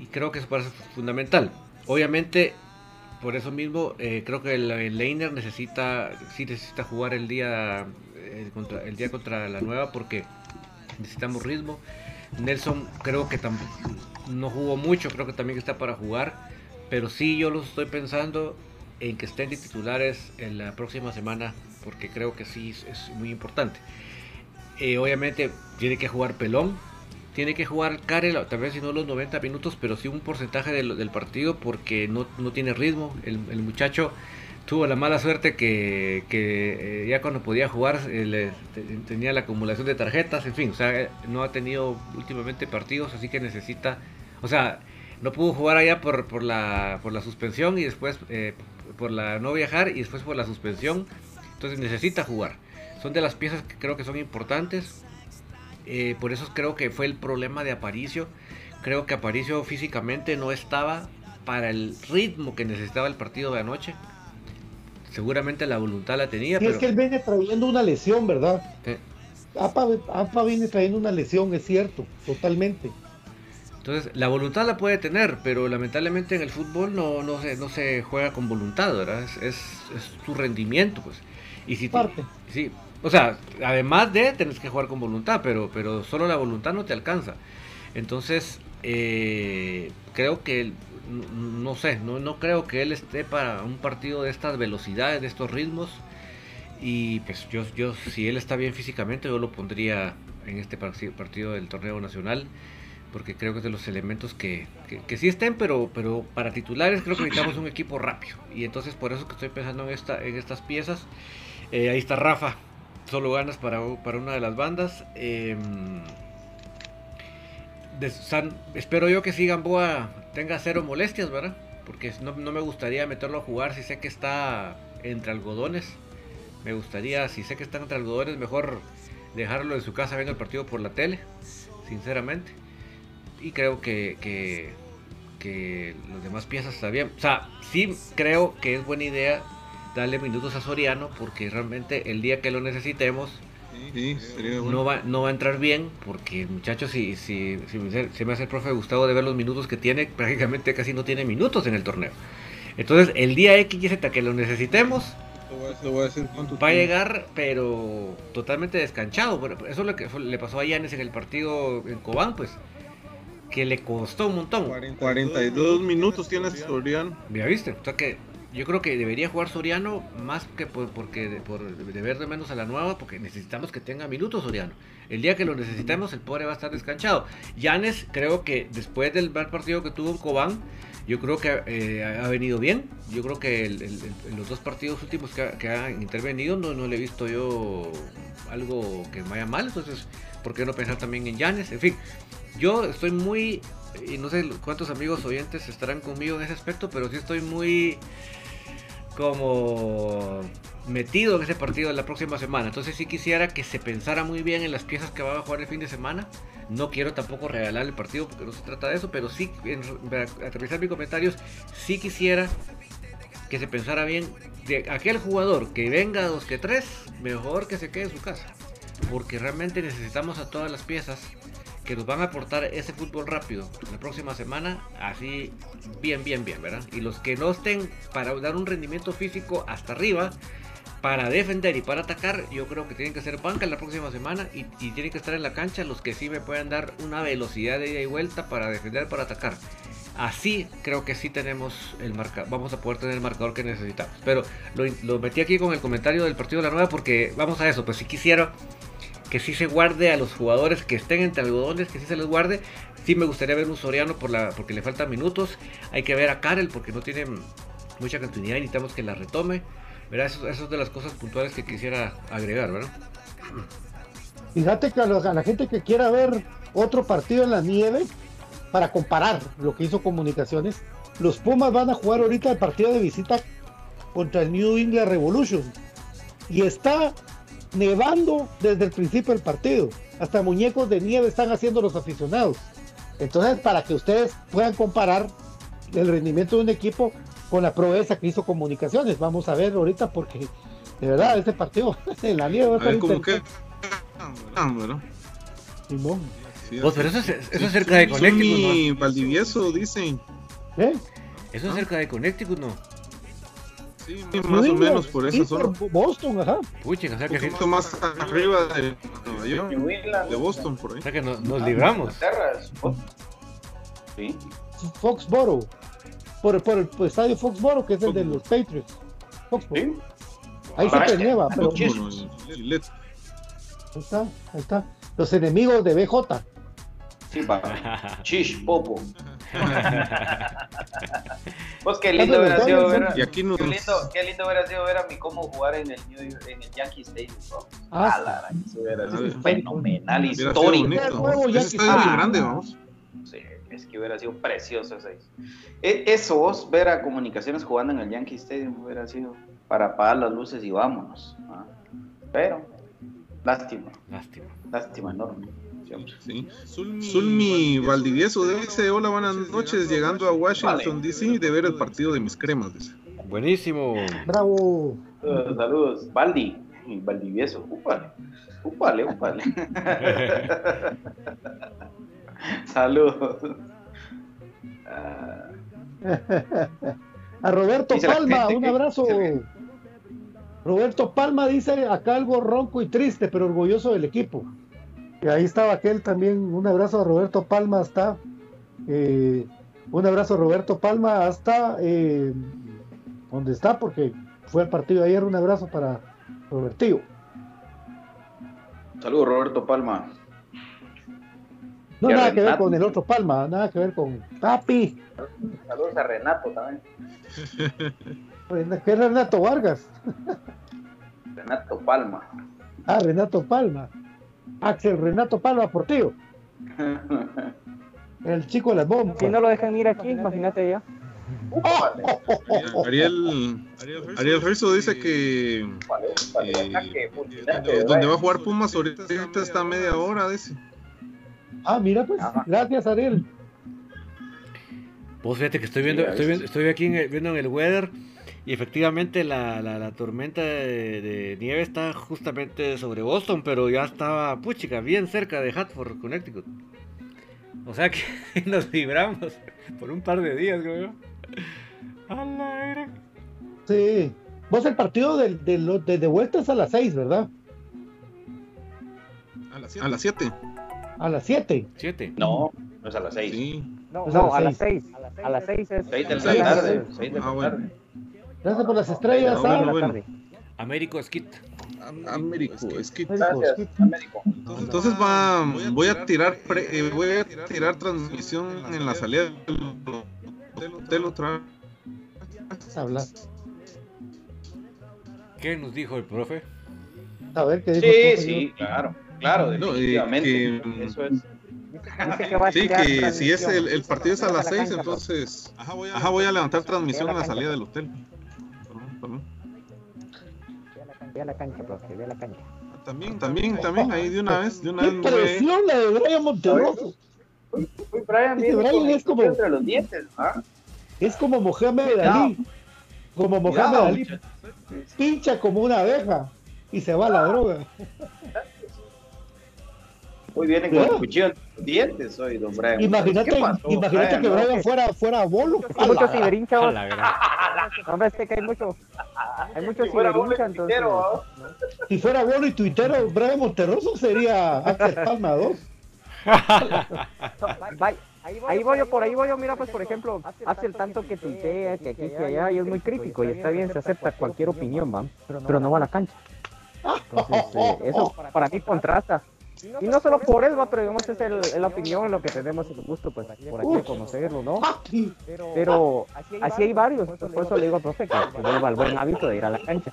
y creo que eso parece fundamental. Obviamente, por eso mismo, eh, creo que el, Leiner necesita, sí necesita jugar el día, el día contra la nueva, porque necesitamos ritmo. Nelson creo que no jugó mucho, creo que también está para jugar. Pero sí, yo los estoy pensando en que estén de titulares en la próxima semana, porque creo que sí es muy importante. Eh, obviamente tiene que jugar Pelón, tiene que jugar Karel, tal vez si no los 90 minutos, pero sí un porcentaje del, partido porque no, tiene ritmo. El, muchacho tuvo la mala suerte que, eh, ya cuando podía jugar eh, tenía la acumulación de tarjetas, en fin, o sea, no ha tenido últimamente partidos, así que necesita o sea, no pudo jugar allá por, por, la, por la suspensión y después eh, por la no viajar y después por la suspensión. Entonces necesita jugar. Son de las piezas que creo que son importantes. Eh, por eso creo que fue el problema de Aparicio. Creo que Aparicio físicamente no estaba para el ritmo que necesitaba el partido de anoche. Seguramente la voluntad la tenía. Sí, es que él viene trayendo una lesión, ¿verdad? APA viene trayendo una lesión, es cierto, totalmente. Entonces, la voluntad la puede tener, pero lamentablemente en el fútbol no, no, se, no se juega con voluntad, ¿verdad? Es, es, tu rendimiento, pues. Y si Parte. sí, o sea, además de tener que jugar con voluntad, pero, pero solo la voluntad no te alcanza. Entonces, eh, creo que, no, sé, no, no creo que él esté para un partido de estas velocidades, de estos ritmos. Y pues yo, yo si él está bien físicamente, yo lo pondría en este partido del torneo nacional porque creo que es de los elementos que, que, sí estén, pero, pero para titulares creo que necesitamos un equipo rápido. Y entonces por eso que estoy pensando en, esta, en estas piezas. Eh, ahí está Rafa, solo ganas para, para una de las bandas. Espero yo que si Gamboa tenga cero molestias, ¿verdad? Porque no, no, me gustaría meterlo a jugar si sé que está entre algodones. Me gustaría, si sé que está entre algodones, mejor dejarlo en su casa viendo el partido por la tele, sinceramente y creo que, que, que los demás piezas están bien. O sea, sí creo que es buena idea darle minutos a Soriano porque realmente el día que lo necesitemos no, va, no va a entrar bien porque el muchacho si, si, si se me hace el profe Gustavo de ver los minutos que tiene, prácticamente casi no tiene minutos en el torneo. Entonces el día X y Z que lo necesitemos va a llegar pero totalmente descanchado. Eso es lo que le pasó a Yanes en el partido en Cobán, pues que le costó un montón. 42 minutos tiene Soriano. Ya viste, o sea que yo creo que debería jugar Soriano más que por, porque por deber de menos a la nueva, porque necesitamos que tenga minutos Soriano. El día que lo necesitemos, el pobre va a estar descanchado. Yanes, creo que después del mal partido que tuvo en Cobán, yo creo que eh, ha venido bien. Yo creo que en los dos partidos últimos que, que ha intervenido no, no le he visto yo algo que vaya mal. Entonces, ¿por qué no pensar también en Yanes? En fin, yo estoy muy, y no sé cuántos amigos oyentes estarán conmigo en ese aspecto, pero sí estoy muy como metido en ese partido de la próxima semana. Entonces sí quisiera que se pensara muy bien en las piezas que va a jugar el fin de semana. No quiero tampoco regalar el partido porque no se trata de eso, pero sí, en, aterrizar mis comentarios, sí quisiera que se pensara bien de aquel jugador que venga a dos que tres, mejor que se quede en su casa. Porque realmente necesitamos a todas las piezas que nos van a aportar ese fútbol rápido la próxima semana, así bien, bien, bien, ¿verdad? Y los que no estén para dar un rendimiento físico hasta arriba, para defender y para atacar, yo creo que tienen que ser banca la próxima semana y, tienen que estar en la cancha los que sí me puedan dar una velocidad de ida y vuelta para defender, para atacar. Así creo que sí tenemos el marca, vamos a poder tener el marcador que necesitamos. Pero lo, lo metí aquí con el comentario del partido de la nueva porque vamos a eso, pues si quisiera que sí se guarde a los jugadores que estén entre algodones, que sí se les guarde. Sí me gustaría ver un Soriano por la, porque le faltan minutos. Hay que ver a Karel porque no tiene mucha continuidad y necesitamos que la retome. ¿verdad? Eso, es de las cosas puntuales que quisiera agregar, ¿verdad? Fíjate que a, la gente que quiera ver otro partido en la nieve, para comparar lo que hizo Comunicaciones, los Pumas van a jugar ahorita el partido de visita contra el New England Revolution. Y está nevando desde el principio del partido. Hasta muñecos de nieve están haciendo los aficionados. Entonces, para que ustedes puedan comparar el rendimiento de un equipo con la proeza que hizo comunicaciones. Vamos a ver ahorita porque de verdad este partido en la liga va a estar como que Simón. Vos, pero eso es, eso es cerca de Connecticut, ¿no? Valdivieso, dicen. ¿Eh? Eso es cerca de Connecticut, ¿no? Sí, más o menos por esa zona. Boston, ajá. Pucha, o sea que Un poquito más arriba de Nueva York, de Boston, por ahí. O sea que nos, nos libramos. Sí. Foxboro. Por, por el estadio Foxboro, que es el de los Patriots. Foxboro. Sí. Ahí se nieva, pero. Ahí está, ahí está. Los enemigos de BJ. Sí. Chish, Popo. pues qué lindo hubiera sido ver. Y aquí nos... qué, lindo, qué lindo hubiera sido ver a mi cómo jugar en el, New York, en el Yankee Stadium. Bro. Ah, Ah, la, eso hubiera sido fenomenal, histórico. Ese Yankee estadio es Stadium. grande, vamos. Sí, es que hubiera sido precioso ese. E- Eso, vos, ver a comunicaciones jugando en el Yankee Stadium hubiera sido para apagar las luces y vámonos. Pero, lástima, Lástima. lástima enorme. Sí. Zulmi Valdivieso dice, hola, buenas noches, llegando a Washington, D.C. de ver el partido de mis cremas, dice. Buenísimo. Bravo. Uh, saludos, Valdi, Valdivieso, úpale, úpale, úpale. saludos. Ah, A Roberto Palma, un abrazo. Roberto Palma dice acá algo ronco y triste, pero orgulloso del equipo. Y ahí estaba aquel también. Un abrazo a Roberto Palma hasta. eh, un abrazo a Roberto Palma hasta eh, donde está, porque fue el partido ayer. Un abrazo para Robertillo. saludos, Roberto Palma. No, nada que ver con el otro Palma, nada que ver con Papi. Saludos a Renato también. ¿Qué es Renato Vargas? Renato Palma. Ah, Renato Palma. Axel Renato Palma Portillo. El chico de las bombas. Si no lo dejan ir aquí, imagínate ya. Ariel, Ariel Rizzo dice que Eh, fulminante, donde va a jugar Pumas ahorita, está media hora, dice. Ah, mira pues. Gracias, Ariel. Vos fíjate que estoy viendo, estoy, viendo, estoy aquí en- viendo en el weather y efectivamente la, la, la tormenta de, de nieve está justamente sobre Boston, pero ya estaba, puchica, bien cerca de Hartford, Connecticut. O sea que nos libramos por un par de días, creo. A la era. Sí. Vos el partido del- de, lo- de, de vuelta es a las 6, ¿verdad? A las 7. A las 7. Siete. No, no es a las 6. Sí. No, no, a a las las 6. A las 6 es. 6 de la Seis. tarde. 6 de Ah, la bueno. tarde. Gracias por las estrellas, Ah, ¿ah? bueno, bueno. Américo Skit. Américo, es que Gracias, Américo. entonces va, voy a tirar, pre- eh, voy a tirar transmisión en la salida del hotel otra vez. ¿Qué nos dijo el profe? A ver qué dijo Sí, el sí, claro. Claro, No, y definitivamente. que- Eso es. Que Sí, que si es transmisión. el, el partido es a las la 6, cancha, entonces ajá, voy a levantar transmisión Ve a en la salida del hotel. Ve a la cancha, Ve a la cancha, profe, ve a la cancha. También, también, también, ahí de una vez, de una ¡Qué vez la de Brian Monterroso! Uy, Brian, viene Brian es como- entre los dientes, ¿ah? Es como Mohamed Cuidado. Ali. Como Mohamed Cuidado, Ali. Pincha como una abeja y se va a la droga. Hoy viene con el cuchillo dientes hoy, don Brian. Imagínate, ¿Qué pasó, imagínate que no? Brian fuera, fuera bolo. Hay mucho ciberincha. Hombre, es que hay mucho. Hay mucho Si fuera bolo entonces. Si fuera bolo y tuitero, Brian Monterroso sería Axel Palma 2. Va- Ahí voy yo, por ahí voy yo, mira, pues por ejemplo, hace el tanto que tuitea, que aquí, que allá, y es muy crítico, y está bien, se acepta cualquier opinión, va, pero no va a la cancha. Entonces, eh, eso para mí contrasta. Y no solo por él, va, pero digamos, es el, es la opinión, lo que tenemos el gusto, pues, por aquí de conocerlo, ¿no? Papi. Pero así hay varios, pues, por eso le digo al profe que que vuelva al buen hábito de ir a la cancha.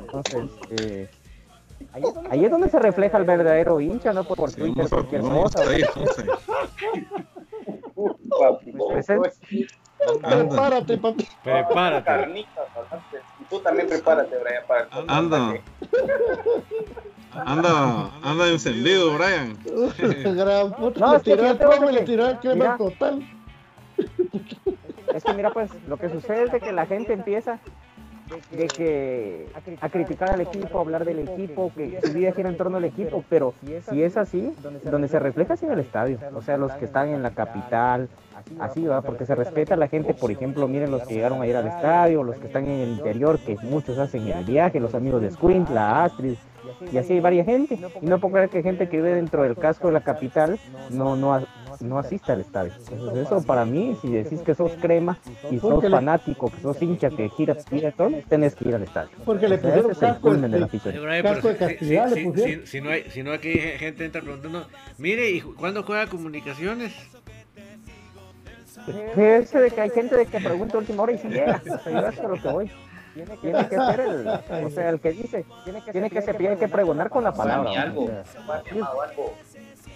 Entonces, eh, ahí es donde se refleja el verdadero hincha, no por, por Sí, Twitter, vamos a- cualquier vamos cosa. Pues es- Anda, Prepárate, papi. Prepárate. Tú también prepárate, Brian, para el anda, anda, anda encendido, Brian. Gran puta, No, le es que tiró el fíjate, profe, hombre, le que- tiró el crema mira. total. Es que mira, pues lo que sucede es de que la gente empieza de que a criticar al equipo, a hablar del equipo, que su vida gira en torno al equipo, pero si es así, donde se refleja es en el estadio, o sea, los que están en la capital, así va, porque se respeta a la gente, por ejemplo, miren los que llegaron a ir al estadio, los que están en el interior, que muchos hacen el viaje, los amigos de Squint, la Astrid, y así hay varias gente, y no puedo creer que gente que vive dentro del casco de la capital no, no, no asista al estadio. Entonces eso para mí, si decís que sos crema y sos fanático, que sos hincha, que giras, giras todo, tenés que ir al estadio. Porque le pusieron casco, de la casco de castidad. Si, si, no hay, si no aquí gente entra preguntando, mire, ¿y cuándo juega comunicaciones? Ese de que hay gente de que pregunta última hora y si llega, o sea, yo lo que voy. Tiene que ser el, o sea, el que dice, tiene que, tiene que, se, tiene que pregonar con la palabra. Algo.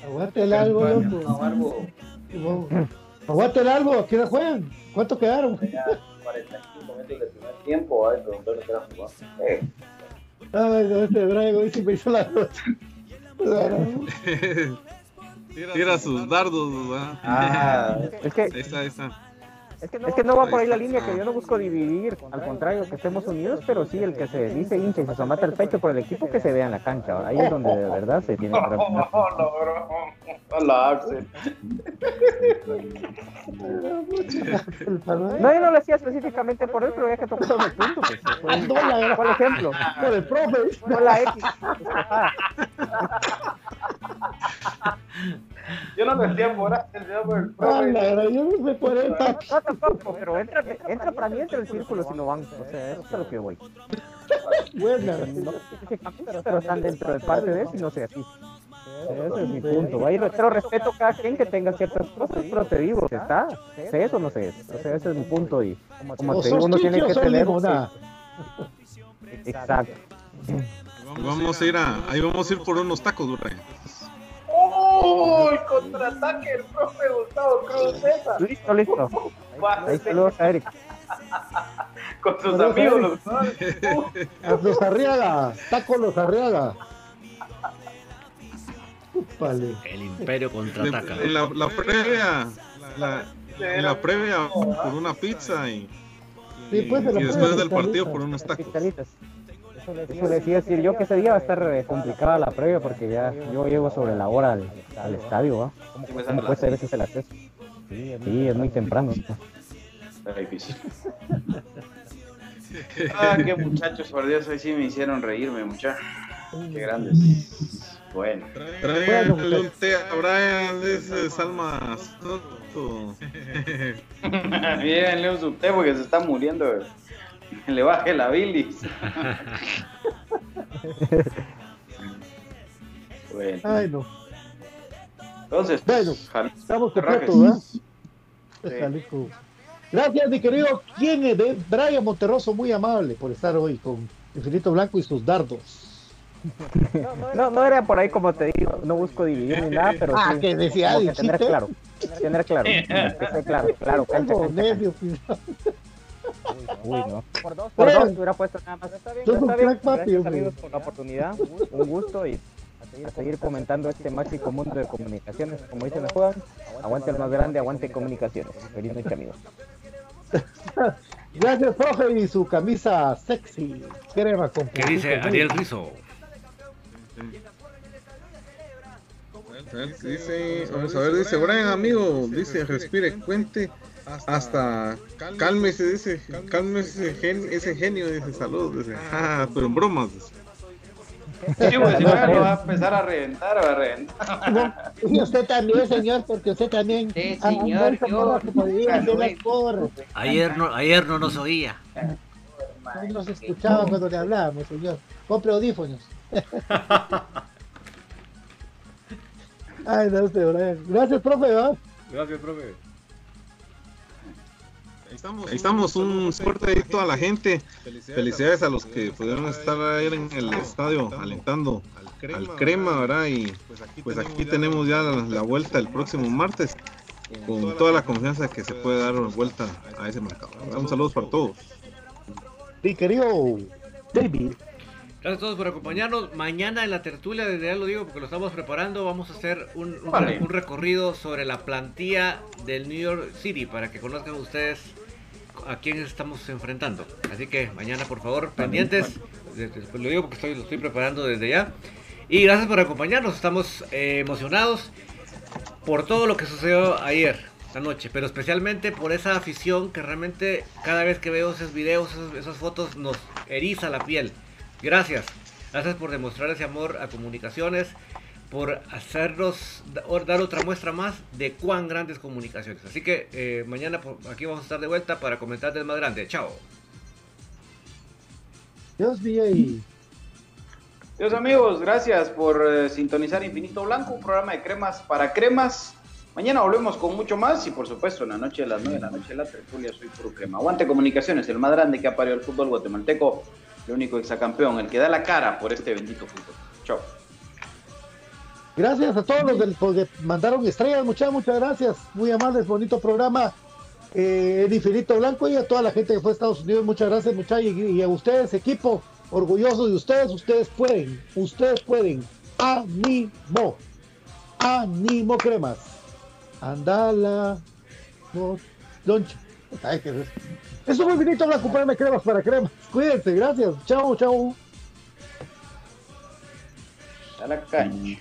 Aguante el algo, loco. Aguante el algo, ¿a qué hora juegan? ¿Cuánto quedaron? 45 metros de primer tiempo, a ver, preguntarle qué era jugar. Eh. Ay, no, este Brian hoy sí me hizo la noche. Tira sus dardos, Ah, es que. Ahí está, ahí está. Es que, no, va por ahí la línea, que yo no busco dividir, al contrario, que estemos unidos, pero sí el que se dice hincha y se somata el pecho por el equipo que se vea en la cancha. Ahí es donde de verdad se tiene que. Hola, Axel. No, yo no lo decía específicamente por él, pero ya que tocó el punto. Pues, por ejemplo. Por el profe. Por la X. Yo no me decía por Axel, por el profe. Yo no sé por él pero entra, entra para mí entre el círculo si no van. O sea, eso es a lo que voy. Bueno, pero están dentro de parte de eso y no sé así. Ese es mi punto. Ahí pero respeto a cada quien que tenga ciertas cosas, pero te digo, ¿está? ¿Sé eso o no sé eso? O sea, ese es mi punto y como te digo, uno tiene que tener... Exacto. Vamos a ir a, ahí vamos a ir por unos tacos, Brian. Contraataque el profe Gustavo Cruz César. Listo, listo. Ahí saludos a Eric. Con sus amigos, los Los Arriaga, taco Los Arriaga. Vale. El Imperio contraataca. En la, la previa, la, en la previa por una pizza y, sí, pues, y después del partido por unos tacos. Eso le decía decir yo que ese día va a estar eh, complicada la previa porque ya yo llego sobre la hora al, al estadio, ¿va? ¿Cómo cuesta a veces el acceso? Sí, es muy temprano. Está difícil. ah, qué muchachos, por Dios, hoy sí me hicieron reírme, muchachos. Qué grandes. Bueno. Tráigale un té a Brian, ese Salma Bien, le un té porque se está muriendo. le baje la bilis. bueno. Ay, no. Entonces, bueno, estamos completos, ¿verdad? Sí. Gracias, mi querido. ¿Quién es? De Brian Monterroso, muy amable por estar hoy con Infinito Blanco y sus dardos. No, no, era por ahí como te digo, no busco dividir ni nada, pero ah, que decía, que tener claro, tener claro, que claro, claro, cancha, cancha, cancha. Uy, no. Por dos, por dos, hubiera puesto nada más. Está bien, está bien. Gracias, amigos, por la oportunidad. Un gusto y a seguir comentando este mágico mundo de comunicaciones. Como dicen la juegan, aguante el más grande, aguante comunicaciones. Feliz noche, amigos. Gracias, profe, y su camisa sexy. Crema con ¿Qué dice Ariel Rizo? Dice, vamos a ver, dice Brian, amigo, dice, respire, cuente hasta cálmese, dice, cálmese ese genio, dice, salud, dice, ah, pero en bromas. Sí, pues si no, va a empezar a reventar, va a reventar. y usted también, señor, porque usted también. Sí, señor, yo. Ayer no, ayer no nos oía. No nos escuchaba cuando le hablábamos, señor. Compre audífonos. Ay, no sé, Gracias, profe. Gracias, profe. Estamos, estamos un fuerte ahí toda la gente. Felicidades a los que pudieron estar ahí en el estadio alentando al crema, ¿verdad? Y pues aquí tenemos ya la, vuelta el próximo martes con toda la confianza que se puede dar vuelta a ese mercado. Un saludo para todos. Sí, querido David. Gracias a todos por acompañarnos. Mañana en la tertulia, desde ya lo digo porque lo estamos preparando, vamos a hacer un, un recorrido sobre la plantilla del New York City para que conozcan ustedes a quién estamos enfrentando. Así que mañana, por favor, pendientes. Lo digo porque estoy, lo estoy preparando desde ya. Y gracias por acompañarnos. Estamos eh, emocionados por todo lo que sucedió ayer, anoche, pero especialmente por esa afición que realmente cada vez que veo esos videos, esas fotos, nos eriza la piel. Gracias. Gracias por demostrar ese amor a comunicaciones por hacernos dar otra muestra más de cuán grandes comunicaciones. Así que eh, mañana aquí vamos a estar de vuelta para comentar del más grande. Chao. Dios mío. Dios amigos, gracias por eh, sintonizar Infinito Blanco, un programa de cremas para cremas. Mañana volvemos con mucho más y por supuesto en la noche de las 9 de la noche la tertulia soy puro crema. Aguante Comunicaciones, el más grande que ha parido el fútbol guatemalteco, el único exacampeón, el que da la cara por este bendito fútbol. Chao. Gracias a todos los que mandaron estrellas, muchas, muchas gracias. Muy amables, bonito programa. Eh, en Infinito Blanco y a toda la gente que fue a Estados Unidos, muchas gracias, muchachos. Y, a ustedes, equipo, orgullosos de ustedes, ustedes pueden, ustedes pueden. Ánimo, ánimo, cremas. Andala, loncho. Eso muy bonito la comprarme cremas para cremas. Cuídense, gracias. Chao, chao. A la caña.